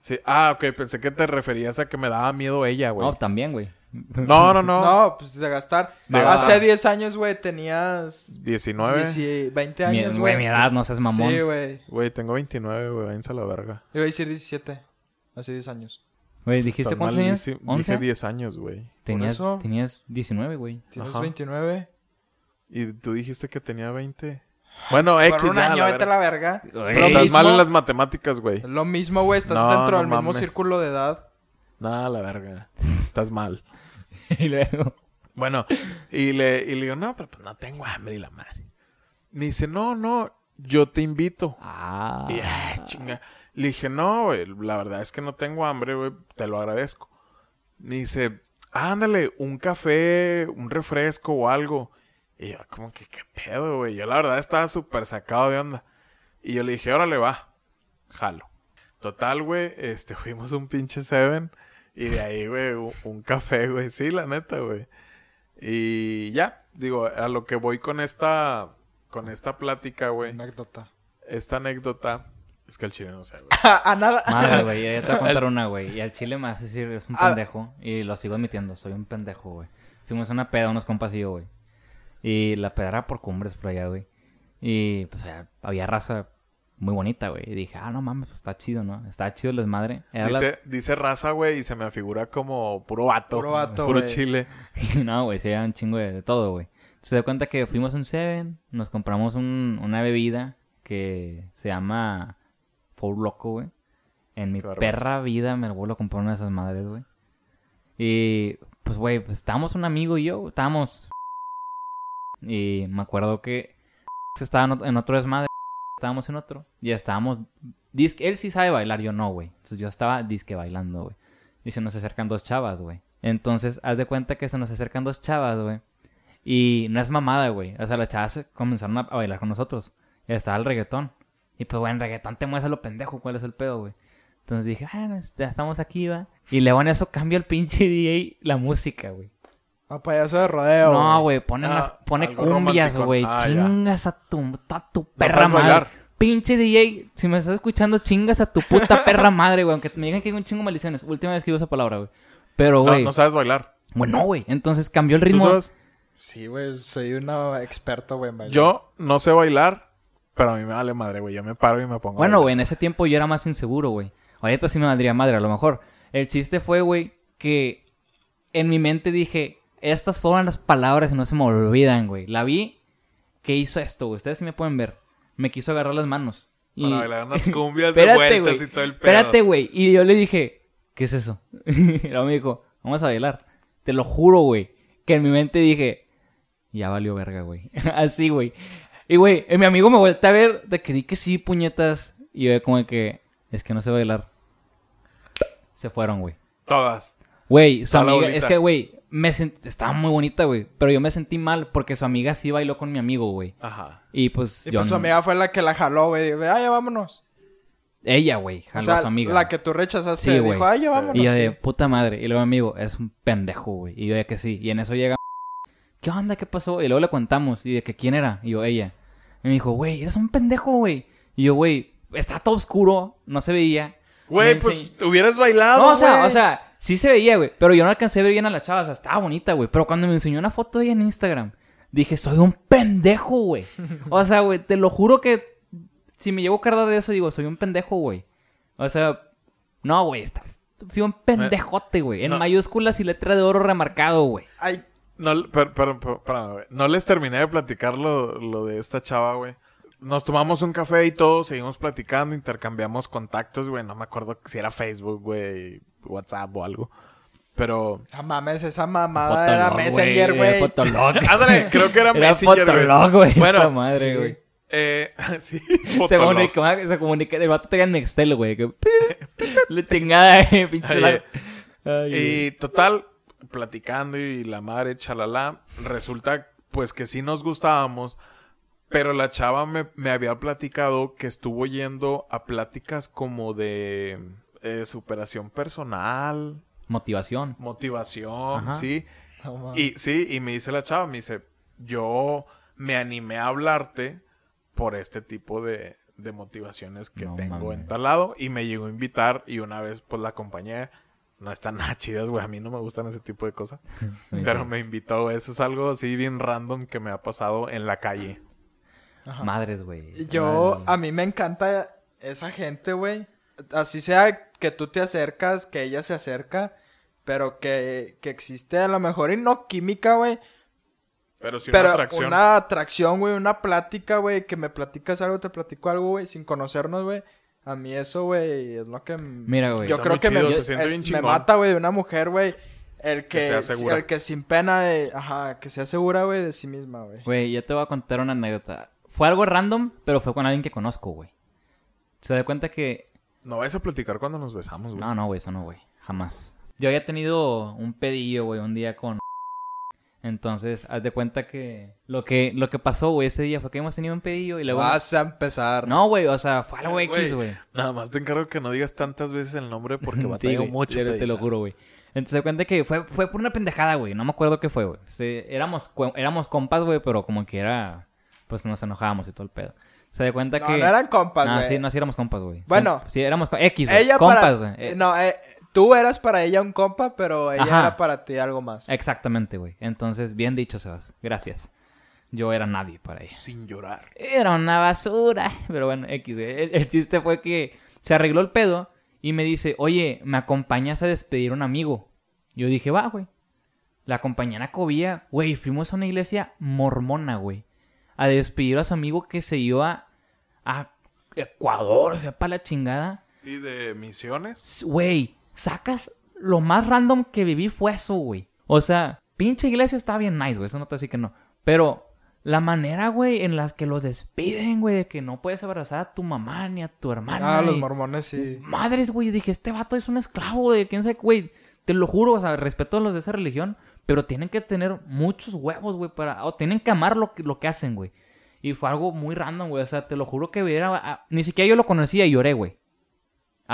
Sí. Ah, ok, pensé que te referías a que me daba miedo ella, güey. No, también, güey. No, no, no. No, pues de gastar. De Hace gastar. 10 años, güey, tenías 19. 10 20 Mi, años, güey, güey. mi edad, no seas mamón. Sí, güey. Güey, tengo 29, güey, váyanse a la verga. Iba a decir 17. Hace 10 años. Güey, ¿dijiste cuántos años? Dije ¿11? 10 años, güey. Tenías, eso. tenías 19, güey. Tienes Ajá. 29. Y tú dijiste que tenía 20. Bueno, X Por un ya, año, la vete a la verga. Estás mismo- mal en las matemáticas, güey. Lo mismo, güey. Estás No, dentro no del mismo mames. círculo de edad. Nada, la verga. Estás mal. y luego. Bueno, y le, y le digo, no, pero pues no tengo hambre y la madre. Me dice, no, no, yo te invito. Ah. Y, ah, chinga. Le dije, no, güey, la verdad es que no tengo hambre, güey, te lo agradezco. Me dice, ándale, un café, un refresco o algo. Y yo, como que, ¿qué pedo, güey? Yo la verdad estaba súper sacado de onda. Y yo le dije, órale, va, jalo. Total, güey, este, fuimos un pinche Seven. Y de ahí, güey, un, un café, güey. Sí, la neta, güey. Y ya, digo, a lo que voy con esta, con esta plática, güey. Anécdota. Esta anécdota, es que el chile no sé, güey. a nada. Madre, güey, ya te voy a contar una, güey. Y al chile me hace decir, es un Ah. pendejo. Y lo sigo admitiendo, soy un pendejo, güey. Fuimos a una peda, unos compas y yo, güey. Y la peda era por cumbres por allá, güey. Y pues allá había raza muy bonita, güey. Y dije, ah, no mames, pues está chido, ¿no? Está chido el desmadre. La- Dice, dice raza, güey, y se me figura como puro vato. Puro vato, Puro güey. chile. no, güey, se lleva un chingo de, de todo, güey. Se da cuenta que fuimos a un Seven, nos compramos un- una bebida que se llama Four Loco, güey. En mi Qué vergüenza. perra vida me vuelvo a comprar una de esas madres, güey. Y pues, güey, pues estábamos un amigo y yo, estábamos. Y me acuerdo que estaba en ot- en otro desmadre, estábamos en otro. Y estábamos. Disque, él sí sabe bailar, yo no, güey. Entonces yo estaba disque bailando, güey. Y se nos acercan dos chavas, güey. Entonces, haz de cuenta que se nos acercan dos chavas, güey. Y no es mamada, güey. O sea, las chavas comenzaron a, a bailar con nosotros. Y estaba el reggaetón. Y pues, bueno, en reggaetón te mueves a lo pendejo. ¿Cuál es el pedo, güey? Entonces dije, ah, no, ya estamos aquí, va. Y luego en eso cambia el pinche DJ la música, güey. A payaso de rodeo. No, güey, pone, Ah, las, pone cumbias, güey. Ah, ya. chingas a tu, a tu perra madre. bailar. Pinche DJ, si me estás escuchando, chingas a tu puta perra madre, güey. Aunque me digan que hay un chingo de maldiciones. Última vez que digo esa palabra, güey. Pero, No, güey. no sabes bailar. Bueno, güey. Entonces cambió el ¿Tú ritmo. sabes? Sí, güey, soy un experto, güey, en bailar. Yo no sé bailar, pero a mí me vale madre, güey. Yo me paro y me pongo. Bueno, güey, en ese tiempo yo era más inseguro, güey. Ahorita sí me valdría madre, a lo mejor. El chiste fue, güey, que en mi mente dije, estas fueron las palabras y no se me olvidan, güey. La vi que hizo esto, güey. Ustedes sí me pueden ver. Me quiso agarrar las manos. Y... Para bailar unas cumbias de vueltas y todo el pedo. Espérate, güey. Y yo le dije, ¿qué es eso? y luego me dijo, vamos a bailar. Te lo juro, güey. Que en mi mente dije, ya valió verga, güey. Así, güey. Y, güey, eh, mi amigo me vuelve a ver de que di que sí, puñetas. Y yo como de que, es que no sé bailar. Se fueron, güey. Todas. Güey, su Toda amiga, es que, güey, me sent- estaba muy bonita, güey. Pero yo me sentí mal porque su amiga sí bailó con mi amigo, güey. Ajá. Y pues Y yo pues su no- amiga fue la que la jaló, güey. Ah, ya vámonos. Ella, güey, O jaló sea, a su amiga. la que tú rechazaste. Sí, güey. dijo, ah, ya Sí. vámonos. Y yo de sí. puta madre. Y luego mi amigo, es un pendejo, güey. Y yo de que sí. Y en eso llega. ¿Qué onda? ¿Qué pasó? Y luego le contamos. Y de que quién era. Y yo, ella. Y me dijo, güey, eres un pendejo, güey. Y yo, güey, está todo oscuro. No se veía. Güey, pues hubieras bailado. No, o sea, o sea, sí se veía, güey. Pero yo no alcancé a ver bien a la chava. O sea, estaba bonita, güey. Pero cuando me enseñó una foto de ella en Instagram, dije, soy un pendejo, güey. O sea, güey, te lo juro que si me llevo carga de eso, digo, soy un pendejo, güey. O sea, no, güey, estás. Fui un pendejote, güey. En No. mayúsculas y letra de oro remarcado, güey. Ay, No, pero, pero, pero, güey. no les terminé de platicar lo, lo de esta chava, güey. Nos tomamos un café y todo, seguimos platicando, intercambiamos contactos, güey. No me acuerdo si era Facebook, güey, WhatsApp o algo. Pero, no mames, esa mamada era Fotolog, Messenger, era güey. Fotolog. ándale, creo que era, Era Messenger, güey. Fotolog, güey, Bueno, esa madre, sí. güey. eh, sí, Se Fotolog. comunica, se comunica, el vato tenía Nextel, güey. que- La chingada, eh, pinche. Oye, la- Ay, güey. Y total, platicando y la madre, chalala, resulta pues que sí nos gustábamos, pero la chava me, me había platicado que estuvo yendo a pláticas como de eh, superación personal, Motivación. motivación, Ajá. sí. Y sí, y me dice la chava, me dice, yo me animé a hablarte por este tipo de, de motivaciones que No tengo mames. en tal lado. Y me llegó a invitar y una vez pues la acompañé. No están nada chidas, güey. A mí no me gustan ese tipo de cosas. Pero me invitó. Eso es algo así bien random que me ha pasado en la calle. Ajá. Madres, güey. Yo, a mí me encanta esa gente, güey. Así sea que tú te acercas, que ella se acerca, pero que, que existe a lo mejor y no química, güey. Pero sí pero una atracción. una atracción, güey, una plática, güey, que me platicas algo, te platico algo, güey, sin conocernos, güey. A mí eso, güey, es lo que... Mira, güey. Yo Está creo que me, se es- siente bien me mata, güey, de una mujer, güey. El Que que, sea el que sin pena de, ajá, que sea segura, güey, de sí misma, güey. Güey, yo te voy a contar una anécdota. Fue algo random, pero fue con alguien que conozco, güey. Se da cuenta que... No vais a platicar cuando nos besamos, güey. No, no, güey, eso no, güey. Jamás. Yo había tenido un pedillo, güey, un día con... Entonces, haz de cuenta que lo que lo que pasó, güey, ese día fue que hemos tenido un pedillo y luego... Vas a empezar. No, güey, o sea, fue algo X, güey. Nada más te encargo que no digas tantas veces el nombre porque Sí, batallo güey, mucho. te, te lo juro, güey. Entonces se da cuenta que fue, fue por una pendejada, güey. No me acuerdo qué fue, güey. Sí, éramos, éramos compas, güey, pero como que era... Pues nos enojábamos y todo el pedo. Se da cuenta No, que... no eran compas, No, güey. sí, no, sí éramos compas, güey. Bueno. Sí, sí, éramos X, güey. Ella compas, güey. No, eh, tú eras para ella un compa, pero ella Ajá. era para ti algo más. Exactamente, güey. Entonces, bien dicho, Sebas. Gracias. Yo era nadie para ella. Sin llorar. Era una basura. Pero bueno, X. El, el chiste fue que se arregló el pedo y me dice, oye, ¿me acompañas a despedir a un amigo? Yo dije, va, güey. La acompañé a la cobilla. Güey, fuimos a una iglesia mormona, güey. A despedir a su amigo que se iba a Ecuador, o sea, para la chingada. Sí, de misiones. Güey, sacas lo más random que viví fue eso, güey. O sea, pinche iglesia está bien nice, güey. Eso no te decir que no. Pero la manera, güey, en las que los despiden, güey, de que no puedes abrazar a tu mamá ni a tu hermana. Ah, los mormones sí. Madres, güey. Dije, este vato es un esclavo de quién sabe, güey. Te lo juro, o sea, respeto a los de esa religión. Pero tienen que tener muchos huevos, güey, para... O tienen que amar lo que, lo que hacen, güey. Y fue algo muy random, güey. O sea, te lo juro que era... a- Ni siquiera yo lo conocía y lloré, güey.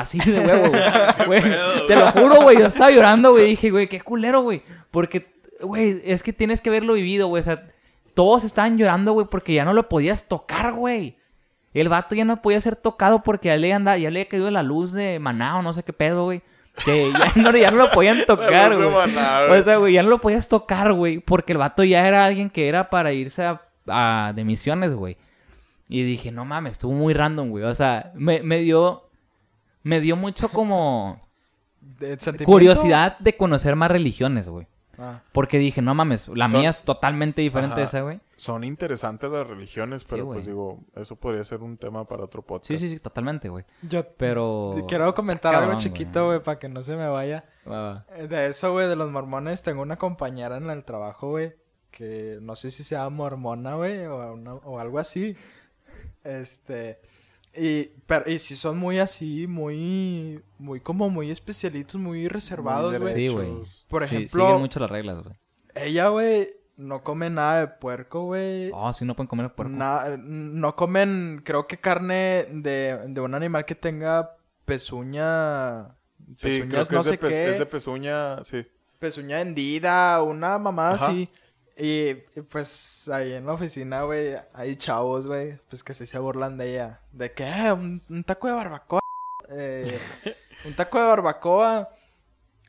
Así de huevo, güey. Güey, Te lo juro, güey. Yo estaba llorando, güey. Dije, güey, qué culero, güey. Porque, güey, es que tienes que haberlo vivido, güey. O sea, todos estaban llorando, güey, porque ya no lo podías tocar, güey. El vato ya no podía ser tocado porque ya le anda, ya le había caído la luz de maná o no sé qué pedo, güey. Que ya no, ya no lo podían tocar, güey. O sea, güey, ya no lo podías tocar, güey. Porque el vato ya era alguien que era para irse a, a- de misiones, güey. Y dije, no mames, estuvo muy random, güey. O sea, me, me dio. Me dio mucho como curiosidad de conocer más religiones, güey. Ah. Porque dije, no mames, la Son- mía es totalmente diferente de Ajá. esa, güey. Son interesantes las religiones, pero pues digo, eso podría ser un tema para otro podcast. Sí, sí, sí, totalmente, güey. Yo Pero. quiero comentar algo chiquito, güey, para que no se me vaya. Va, va. Eh, De eso, güey, de los mormones, tengo una compañera en el trabajo, güey, que no sé si sea mormona, güey, o, una- o algo así. Este, y, pero, y si son muy así, muy, muy como muy especialitos, muy reservados, güey. Sí, güey. Por Sí, ejemplo- siguen mucho las reglas, güey. Ella, güey, no come nada de puerco, güey. Oh, sí, no pueden comer puerco. Na- no comen, creo que carne de, de un animal que tenga pezuña. Sí, creo Pezuñas que no es, de sé qué. es de pezuña, sí. pezuña hendida, una mamada Ajá. así. Y, pues ahí en la oficina, güey, hay chavos, güey, pues que sí se burlan de ella. De que, "Eh, un, un taco de barbacoa. eh, un taco de barbacoa.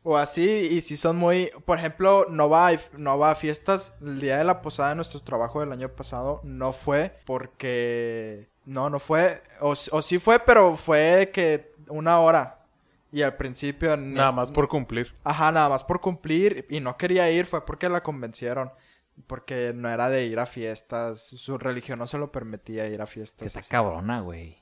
O así, y si son muy... Por ejemplo, no va, a, no va a fiestas. El día de la posada de nuestro trabajo del año pasado no fue porque... No, no fue. O, o sí fue, pero fue que una hora. Y al principio... Nada más por cumplir. Ajá, nada más por cumplir y no quería ir, fue porque la convencieron. Porque no era de ir a fiestas, su religión no se lo permitía ir a Que fiestas. está así. cabrona, güey.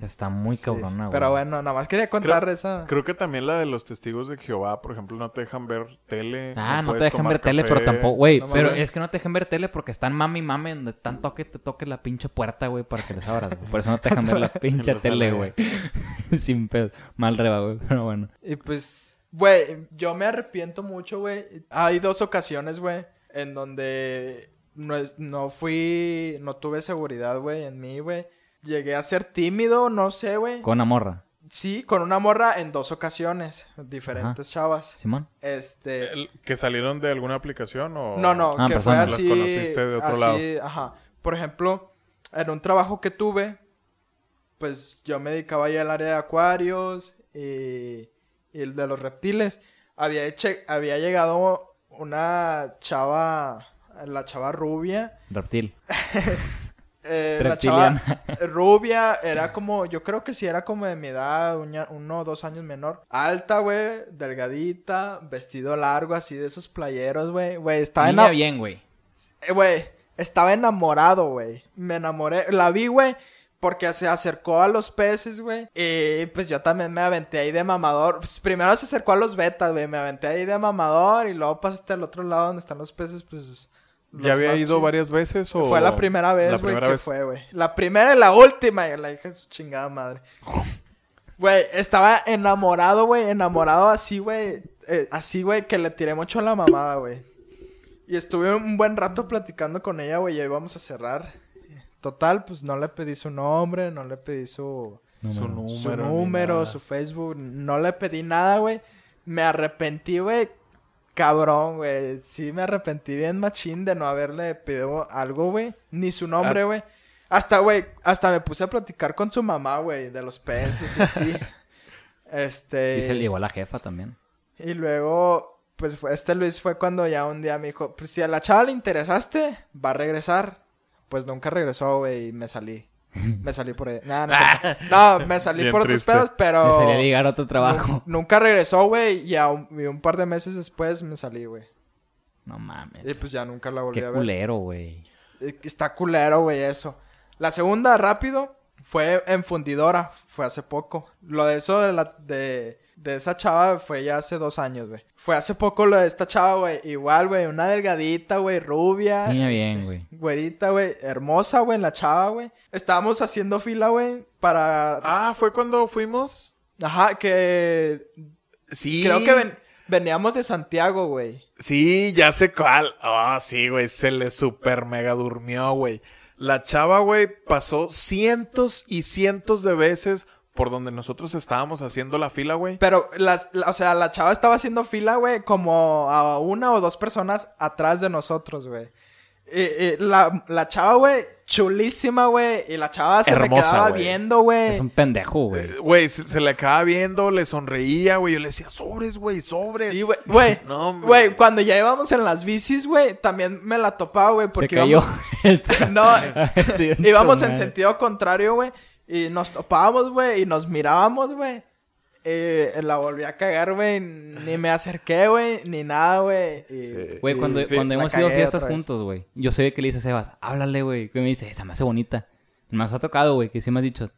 Está muy Sí, cabrona, güey. Pero bueno, nada más quería contar esa. Creo que también la de los testigos de Jehová, por ejemplo, no te dejan ver tele. Ah, no, te dejan ver tele, pero tampoco, güey. No pero es que no te dejan ver tele porque están mami y mami donde están toque te toque la pinche puerta, güey, para que les abras, güey. Por eso no te dejan ver la pinche tele. güey. Sin pedo. Mal reba, güey. Pero bueno. Y pues, güey, yo me arrepiento mucho, güey. Hay dos ocasiones, güey, en donde no, es- no fui, no tuve seguridad, güey, en mí, güey. Llegué a ser tímido, no sé, güey. Con una morra. Sí, con una morra en dos ocasiones, diferentes chavas. Simón. Este, ¿Que salieron de alguna aplicación o...? No, no, Ah, que personas. fue Las así. conociste de otro así, Ajá. Por ejemplo, en un trabajo que tuve, pues yo me dedicaba ahí al área de acuarios y, y el de los reptiles. Había, heche- había llegado una chava, la chava rubia. Reptil. eh, la chava rubia era como, yo creo que sí era como de mi edad, uña- uno o dos años menor. Alta, güey, delgadita, vestido largo, así de esos playeros, güey. Güey, estaba en bien, güey. eh, Güey, estaba enamorado, güey. Me enamoré. La vi, güey. Porque se acercó a los peces, güey. Y pues yo también me aventé ahí de mamador. Pues primero se acercó a los betas, güey. Me aventé ahí de mamador. Y luego pasaste al otro lado donde están los peces, pues. los ¿Ya había ido varias veces o...? Fue la primera vez, güey, que vez. fue, güey. La primera y la última. Y la hija de su chingada madre. Güey, estaba enamorado, güey. Enamorado así, güey. eh, así, güey, que le tiré mucho a la mamada, güey. Y estuve un buen rato platicando con ella, güey. Y ahí vamos a cerrar. Total, pues no le pedí su nombre, no le pedí su, Su Número. su número, su Facebook. No le pedí nada, güey. Me arrepentí, güey. Cabrón, güey. Sí, me arrepentí bien machín de no haberle pedido algo, güey. Ni su nombre, Ah. güey. Hasta, güey, hasta me puse a platicar con su mamá, güey, de los peces y así. este. Y se le llegó a la jefa también. Y luego, pues fue, este Luis fue cuando ya un día me dijo, pues si a la chava le interesaste, va a regresar. Pues nunca regresó, güey, y me salí. Me salí por ahí. Nah, no, cierto. no, me salí Bien por otros triste. pedos, pero... Me salía a ligar a otro trabajo. nu- nunca regresó, güey, y, a un, y un par de meses después me salí, güey. No mames. Y pues ya nunca la volví Qué a ver. culero, güey. Eh, Está culero, güey, eso. La segunda, rápido, fue en Fundidora. Fue hace poco. Lo de eso de la... De, de esa chava fue ya hace dos años, güey. Fue hace poco lo de esta chava, güey. Igual, güey. Una delgadita, güey. Rubia. Niña este, bien, güey. Güerita, güey. Hermosa, güey. La chava, güey. Estábamos haciendo fila, güey. Para... Ah, ¿fue cuando fuimos? Ajá, que... Sí. Creo que ven- veníamos de Santiago, güey. Sí, ya sé cuál. Ah, sí, güey. Se le super mega durmió, güey. La chava, güey, pasó cientos y cientos de veces por donde nosotros estábamos haciendo la fila, güey. Pero, las, la- o sea, la chava estaba haciendo fila, güey, como a una o dos personas atrás de nosotros, güey. Y, y la, la chava, güey, chulísima, güey. Y la chava se me Hermosa, quedaba güey. viendo, güey. Es un pendejo, güey. Eh, Güey, se, se le acaba viendo, le sonreía, güey. Yo le decía, sobres, güey, sobres. Sí, güey. Güey, No, hombre. güey, cuando ya íbamos en las bicis, güey, también me la topaba, güey, Se porque cayó. íbamos... no, Sí, íbamos en sentido contrario, güey. Y nos topábamos, güey, y nos mirábamos, güey. Eh, la volví a cagar, güey. Ni me acerqué, güey, ni nada, güey. Y- Sí. Güey, cuando, y- cuando hemos ido a fiestas juntos, güey. Yo sé que le dice a Sebas, háblale, güey. Que me dice, esa me hace bonita. Me ha tocado, güey, que sí me has dicho,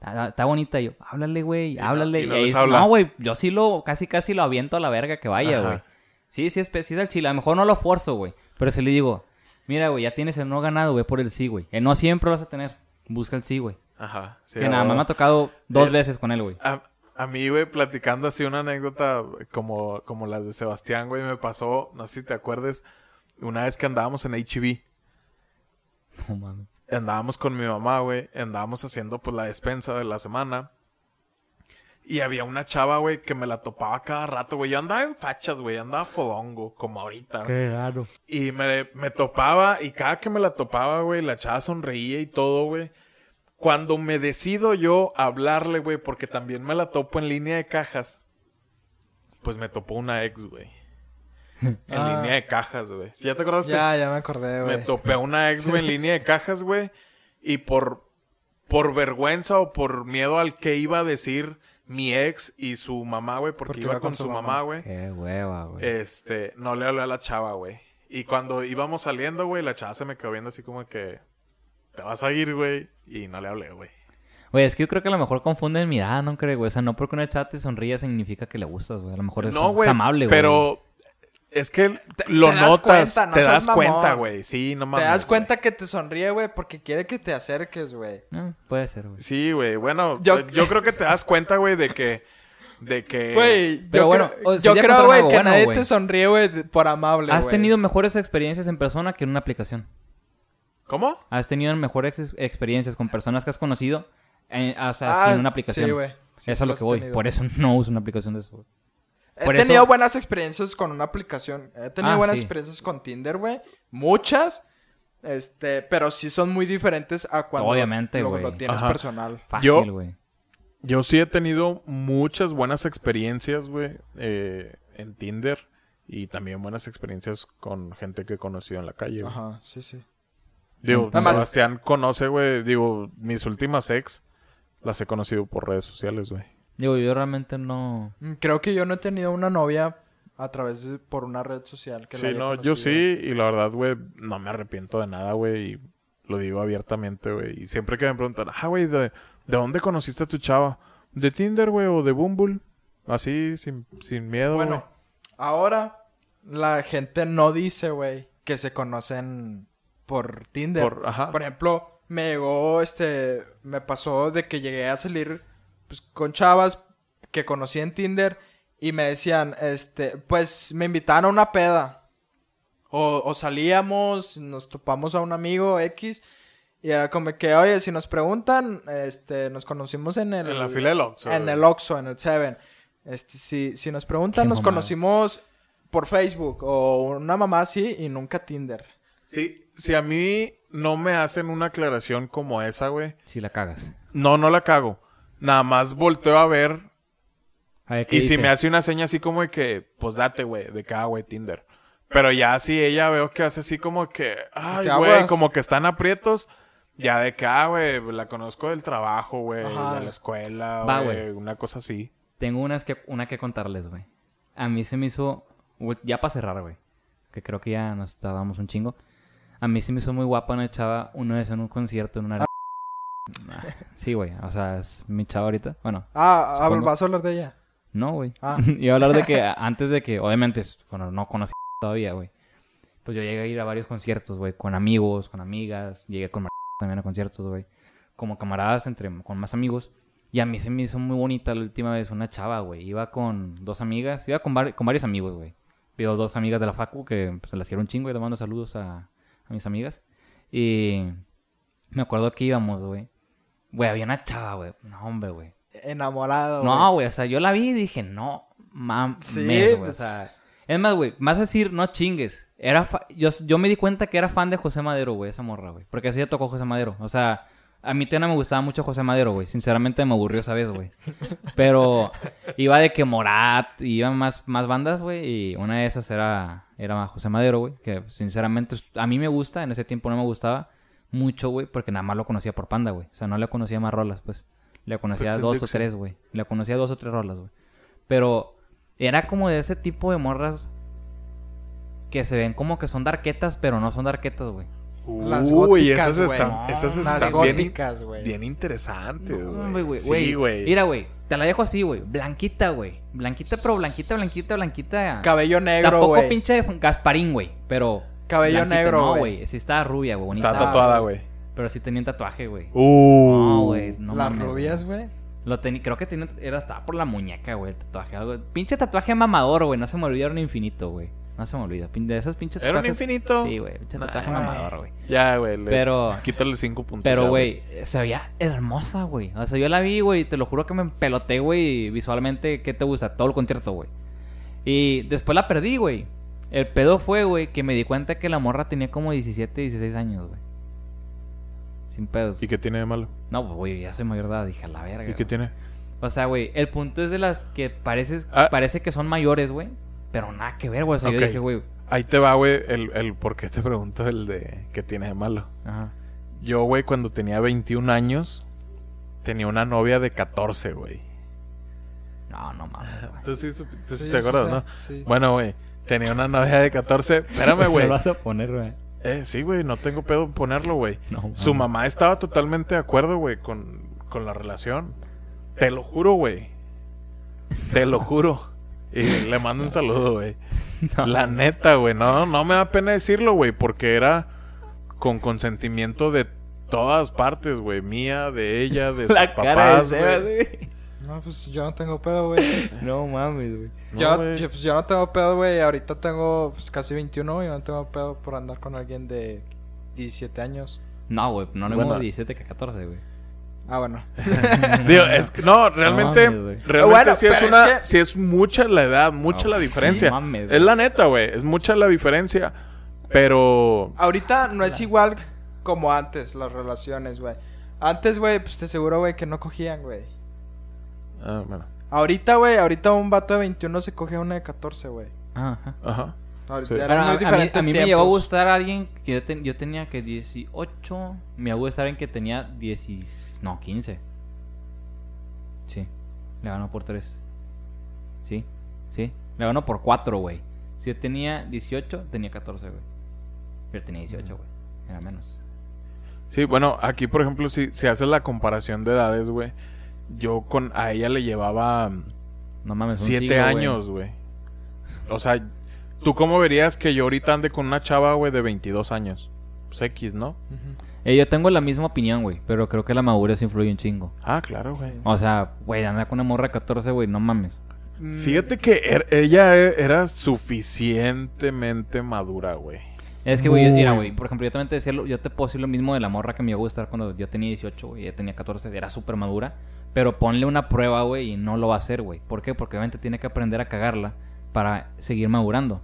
está, bonita. Y yo, háblale, güey, no- háblale. y no dice, habla. no, güey, yo sí lo, casi casi lo aviento a la verga que vaya, güey. Sí, sí es, sí es el chile. A lo mejor no lo forzo, güey. Pero si le digo, mira, güey, ya tienes el no ganado, güey, por el sí, güey. El no siempre lo vas a tener. Busca el sí, güey. Ajá. sí, que nada más me ha tocado dos Eh, veces con él, güey. A, a mí, güey, platicando así una anécdota como, como las de Sebastián, güey, me pasó, no sé si te acuerdes, una vez que andábamos en HB. No mames. Andábamos con mi mamá, güey, andábamos haciendo pues la despensa de la semana. Y había una chava, güey, que me la topaba cada rato, güey. Yo andaba en fachas, güey, andaba fodongo, como ahorita. güey. raro. Y me, me topaba, y cada que me la topaba, güey, la chava sonreía y todo, güey. Cuando me decido yo a hablarle, güey, porque también me la topo en línea de cajas, pues me topó una ex, güey. En Ah. línea de cajas, güey. ¿Sí ¿Ya te acordaste? Ya, ya me acordé, me güey. topé a una ex, güey, en línea de cajas, güey. Y por, por vergüenza o por miedo al que iba a decir mi ex y su mamá, güey, porque, iba con, su mamá, güey. Qué hueva, güey. Este, no le hablé a la chava, güey. Y cuando íbamos saliendo, güey, la chava se me quedó viendo así como que te vas a ir, güey. Y no le hablé, güey. Güey, es que yo creo que a lo mejor confunden mirada, ¿no creo, güey? O sea, no porque una chat te sonríe significa que le gustas, güey. A lo mejor es, No, es güey. amable, güey. Pero es que lo te das notas, cuenta, no te das cuenta, güey. Sí, no Te mames. das güey. cuenta que te sonríe, güey, porque quiere que te acerques, güey. No, puede ser, güey. Sí, güey. Bueno, yo, Yo- creo que te das cuenta, güey, de que. De que. Güey, Pero yo bueno, creo, o sea, yo creo, güey, que bueno, nadie te sonríe, güey, por amable, ¿Has tenido mejores experiencias en persona que en una aplicación? ¿Cómo? ¿Has tenido mejores ex- experiencias con personas que has conocido? eh, o sea, Ah, sin una aplicación. sí, güey. Sí, eso es lo que voy. tenido. Por eso no uso una aplicación de eso. He por tenido eso- buenas experiencias con una aplicación. He tenido Ah, buenas sí. experiencias con Tinder, güey. Muchas. Este, pero sí son muy diferentes a cuando lo- Obviamente, lo, lo tienes Ajá. personal. Fácil, Yo- güey. Yo sí he tenido muchas buenas experiencias, güey, eh, en Tinder. Y también buenas experiencias con gente que he conocido en la calle, güey. Ajá, sí, sí. Digo, Sebastián conoce, güey. Digo, mis últimas ex las he conocido por redes sociales, güey. Digo, yo realmente no... Mm, Creo que yo no he tenido una novia a través de por una red social que la Sí, haya no, yo sí. Y la verdad, güey, no me arrepiento de nada, güey. Y lo digo abiertamente, güey. Y siempre que me preguntan, ah, güey, ¿de, ¿de dónde conociste a tu chava? ¿De Tinder, güey, o de Bumble? Así, sin, sin miedo, güey. Bueno, ahora la gente no dice, güey, que se conocen por Tinder. Por- ajá. Por ejemplo, me llegó, este, me pasó de que llegué a salir pues, con chavas que conocí en Tinder y me decían, este, pues me invitaron a una peda. O, o salíamos, nos topamos a un amigo X y era como que, oye, si nos preguntan, este, nos conocimos en el... En la fila del Oxxo, En el Oxxo, en el Seven. Este, si, si nos preguntan, nos conocimos por Facebook o una mamá así y nunca Tinder. Sí, si a mí no me hacen una aclaración como esa, güey. Si la cagas. No, no la cago. Nada más volteo a ver A ver, ¿qué y si me hace una seña así como de que, pues date, güey, de que, ah, güey, Tinder. Pero ya si ella veo que hace así como que, ay, güey, como que están aprietos, ya de que, ah, güey, la conozco del trabajo, güey, de la escuela, Va, güey, una cosa así. Tengo unas que, una que contarles, güey. A mí se me hizo... Ya para cerrar, güey. Que creo que ya nos tardamos un chingo. A mí se me hizo muy guapa una chava una vez en un concierto en una... Ah, Sí, güey. O sea, es mi chava ahorita. Bueno, Ah, Supongo. vas a hablar de ella. no, güey. Ah. Iba a hablar de que antes de que... Obviamente, bueno, no conocí todavía, güey. Pues yo llegué a ir a varios conciertos, güey. Con amigos, con amigas. Llegué con también a conciertos, güey. Como camaradas entre... Con más amigos. Y a mí se me hizo muy bonita la última vez una chava, güey. Iba con dos amigas. Iba con, con varios amigos, güey. Veo dos amigas de la facu que pues, se las quiero un chingo y le mando saludos a, a mis amigas. Y me acuerdo que íbamos, güey. Güey, había una chava, güey. No, hombre, güey. Enamorado. No, güey, o sea, yo la vi y dije, no, mames, Sí, güey. pues. O sea, es más, güey, más decir, no chingues. Era fa- yo, yo me di cuenta que era fan de José Madero, güey, esa morra, güey. Porque así ya tocó José Madero. O sea, a mí todavía no me gustaba mucho José Madero, güey. Sinceramente me aburrió esa vez, güey. Pero iba de que Morat, y iban más, más bandas, güey. Y una de esas era, era José Madero, güey. Que sinceramente a mí me gusta, en ese tiempo no me gustaba mucho, güey. Porque nada más lo conocía por panda, güey. O sea, no le conocía más rolas, pues. Le conocía Pixel dos o tres, güey. Le conocía dos o tres rolas, güey. Pero era como de ese tipo de morras que se ven como que son darquetas, pero no son darquetas, güey. Las Uy, góticas, esas güey. están, No, esas están bien, góticas, güey. bien interesantes, güey. Sí, güey. Mira, güey. Te la dejo así, güey. Blanquita, güey. Blanquita, pero blanquita, blanquita, blanquita. Cabello negro, Tampoco pinche Gasparín, güey. Pero. Cabello blanquita. negro, No, güey. Sí estaba rubia, güey. Está tatuada, güey. Pero sí tenía un tatuaje, güey. Uh. No, güey. No Las mames, rubias, güey. Lo tenía, creo que tenía, era, estaba por la muñeca, güey, el tatuaje. Algo, pinche tatuaje mamador, güey. No se me olvida, era un infinito, güey. No se me olvida. De esos pinches ¿Era un infinito? Sí, güey. Pinche Nah, tatuaje güey. mamador, güey. Ya, güey. le- Pero- Quítale cinco puntos. Pero, güey, se veía hermosa, güey. O sea, yo la vi, güey. Te lo juro que me peloté, güey. Visualmente, ¿qué te gusta? Todo el concierto, güey. Y después la perdí, güey. El pedo fue, güey, que me di cuenta que la morra tenía como 17, 16 años, güey. Sin pedos. ¿Y qué tiene de malo? No, pues, güey, ya soy mayor de edad. Dije, a la verga. ¿Y qué güey. tiene? O sea, güey, el punto es de las que pareces, Ah. parece que son mayores, güey. Pero nada que ver, güey. O sea, Ok. yo dije, güey. Ahí te va, güey, el, el por qué te pregunto el de qué tiene de malo. Ajá. Yo, güey, cuando tenía 21 años, tenía una novia de 14, güey. No, no mames. Tú sí, tú sí Sí, te acuerdas, sé, ¿no? sí. Bueno, güey, tenía una novia de 14. Espérame, güey. Lo vas a poner, güey. Eh, sí, güey, no tengo pedo en ponerlo, güey. No, Su mamá estaba totalmente de acuerdo, güey, con, con la relación. Te lo juro, güey. Te lo juro. Y le mando un saludo, güey. La neta, güey. No, no me da pena decirlo, güey, porque era con consentimiento de todas partes, güey. Mía, de ella, de sus La papás, güey. No, pues yo no tengo pedo, güey. No mames, güey. No, yo, yo, pues, yo no tengo pedo, güey. Ahorita tengo pues, casi 21 y yo no tengo pedo por andar con alguien de 17 años. No, güey, no le Bueno. muevo 17 que 14, güey. Ah, bueno. Digo, es que- no, realmente, mames, realmente Bueno, sí es es una, que- sí es mucha la edad, mucha No, la sí, diferencia. mames, güey. es la neta, güey, es mucha la diferencia, pero Ahorita no es igual como antes las relaciones, güey. Antes, güey, pues te aseguro, güey, que no cogían, güey. ah, bueno, Ahorita, güey, ahorita un vato de 21 se coge a una de 14, güey. Ajá. ajá. Ahorita Sí. eran Pero a, muy a mí, diferentes a mí me llegó a gustar alguien que yo, ten- yo tenía que 18. Me llegó a gustar alguien que tenía 10. No, 15. Sí. Le ganó por 3. Sí. Sí. Le ganó por 4, güey. Si yo tenía 18, tenía 14, güey. Yo tenía 18, güey. Era menos. Sí, bueno, aquí por ejemplo, si, si haces la comparación de edades, güey, yo con a ella le llevaba No mames, un siete siglo, güey. años, güey. O sea, ¿tú cómo verías que yo ahorita ande con una chava, güey, de 22 años? Pues X, ¿no? Eh, yo tengo la misma opinión, güey, pero creo que la madurez influye un chingo. Ah, claro, güey. O sea, güey, anda con una morra de 14, güey, no mames. Mm, Fíjate que er- ella e- era suficientemente madura, güey. Es que, güey, mira, güey, por ejemplo, yo también te decía, lo- yo te puedo decir lo mismo de la morra que me iba a gustar cuando yo tenía 18, güey, ella tenía 14, era súper madura. Pero ponle una prueba, güey, y no lo va a hacer, güey. ¿Por qué? Porque obviamente tiene que aprender a cagarla para seguir madurando.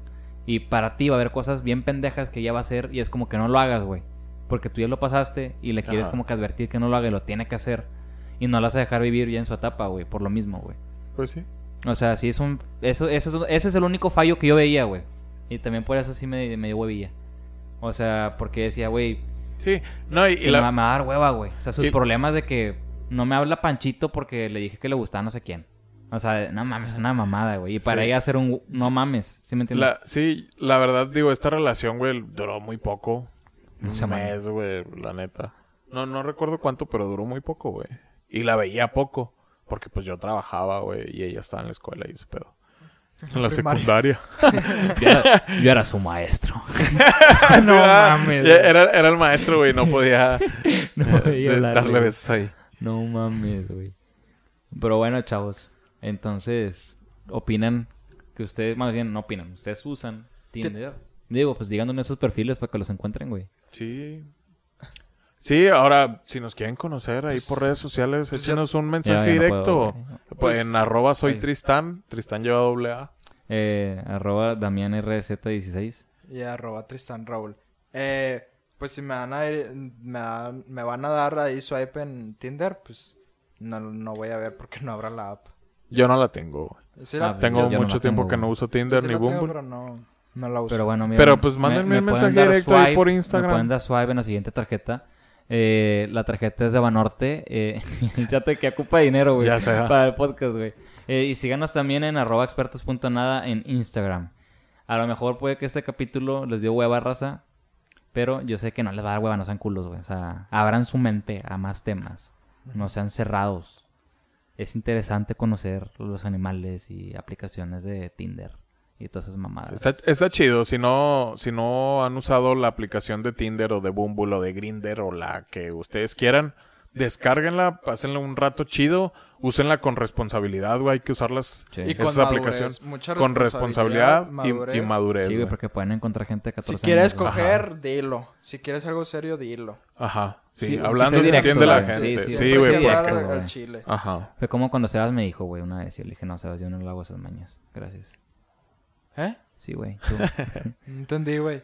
Y para ti va a haber cosas bien pendejas que ella va a hacer y es como que no lo hagas, güey. Porque tú ya lo pasaste y le quieres como que advertir que no lo haga y lo tiene que hacer. Y no la vas a dejar vivir ya en su etapa, güey, por lo mismo, güey. Pues sí. O sea, sí es un... Eso, eso es un- ese es el único fallo que yo veía, güey. Y también por eso sí me, me dio huevilla. O sea, porque decía, güey, Sí. No, y, y se la- me, va- me va a dar hueva, güey. O sea, sus y- problemas de que no me habla Panchito porque le dije que le gustaba no sé quién. O sea, no mames, es una mamada, güey. Y para Sí. ella hacer un... No mames, ¿sí me entiendes? la- sí, la verdad, digo, esta relación, güey, duró muy poco. No Un mes, güey, la neta. No, no recuerdo cuánto, pero duró muy poco, güey. Y la veía poco. Porque pues yo trabajaba, güey, y ella estaba en la escuela y ese pedo. En la primaria. secundaria. Yo era, yo era su maestro. Sí, ¿verdad? mames. Era, era el maestro, güey, no podía, No darle besos ahí. No mames, güey. Pero bueno, chavos. Entonces, ¿opinan que ustedes, más bien, no opinan? ¿Ustedes usan Tinder? Digo, pues díganos esos perfiles para que los encuentren, güey. Sí. Sí, ahora, si nos quieren conocer ahí por redes sociales, pues échenos un mensaje ya no directo. puedo. Pues, Pues, en arroba soy ay. Tristán. Tristán lleva doble A. Eh, arroba Damián RZ16. Y arroba Tristan Raúl. Eh, pues si me van a ir- me, van a dar ahí swipe en Tinder, pues no, no voy a ver porque no abra la app. Yo no la tengo. güey. Sí la- Ah, Tengo yo- yo no mucho tiempo tengo, que no uso Tinder sí ni la tengo, Bumble. pero no, no la uso. Pero bueno, mira, Pero, pues, mándenme un pueden mensaje dar directo ahí por Instagram. Me pueden dar swipe en la siguiente tarjeta. Eh, la tarjeta es de Banorte. Eh, ya te que ocupa dinero, güey. Ya sé. Para el podcast, güey. Eh, y síganos también en arroba expertos.nada en Instagram. A lo mejor puede que este capítulo les dio hueva raza. Pero yo sé que no les va a dar hueva, no sean culos, güey. O sea, abran su mente a más temas. No sean cerrados. Es interesante conocer los animales y aplicaciones de Tinder y todas esas mamadas. Está, chido. Si no, si no han usado la aplicación de Tinder o de Bumble o de Grinder o la que ustedes quieran, descárguenla, pásenla un rato chido, úsenla con responsabilidad, güey. Hay que usarlas. Sí. Y con Esa madurez, aplicación mucha con responsabilidad y- y, madurez. Sí, güey, porque pueden encontrar gente de 14 Si quieres años, coger, dilo. Si quieres algo serio, dilo. Ajá. Sí, Sí, hablando sí, se entiende la gente. Sí, Sí, sí, güey, al, chile. Ajá. Fue como cuando Sebas me dijo, güey, una vez. Yo le dije, no, Sebas, yo no le hago esas mañas. Gracias. ¿Eh? Sí, güey. entendí, güey.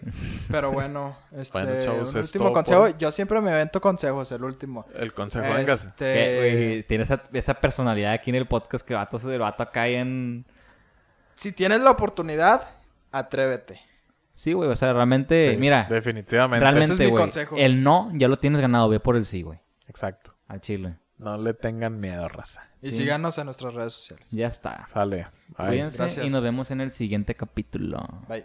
Pero bueno, este, Bueno, chavos, un es último consejo. por- Yo siempre me avento consejos, el último. El consejo. Este, güey, tiene esa, esa personalidad aquí en el podcast que vato, el vato acá en... si tienes la oportunidad, atrévete. Sí, güey, o sea, realmente, Sí, mira, Definitivamente. realmente, Ese es mi güey, consejo. el no ya lo tienes ganado, ve por el sí, güey, Exacto. al chile. No le tengan miedo, raza. Y Sí. síganos en nuestras redes sociales. Ya está. Sale. Bye. Cuídense Gracias. y nos vemos en el siguiente capítulo. Bye.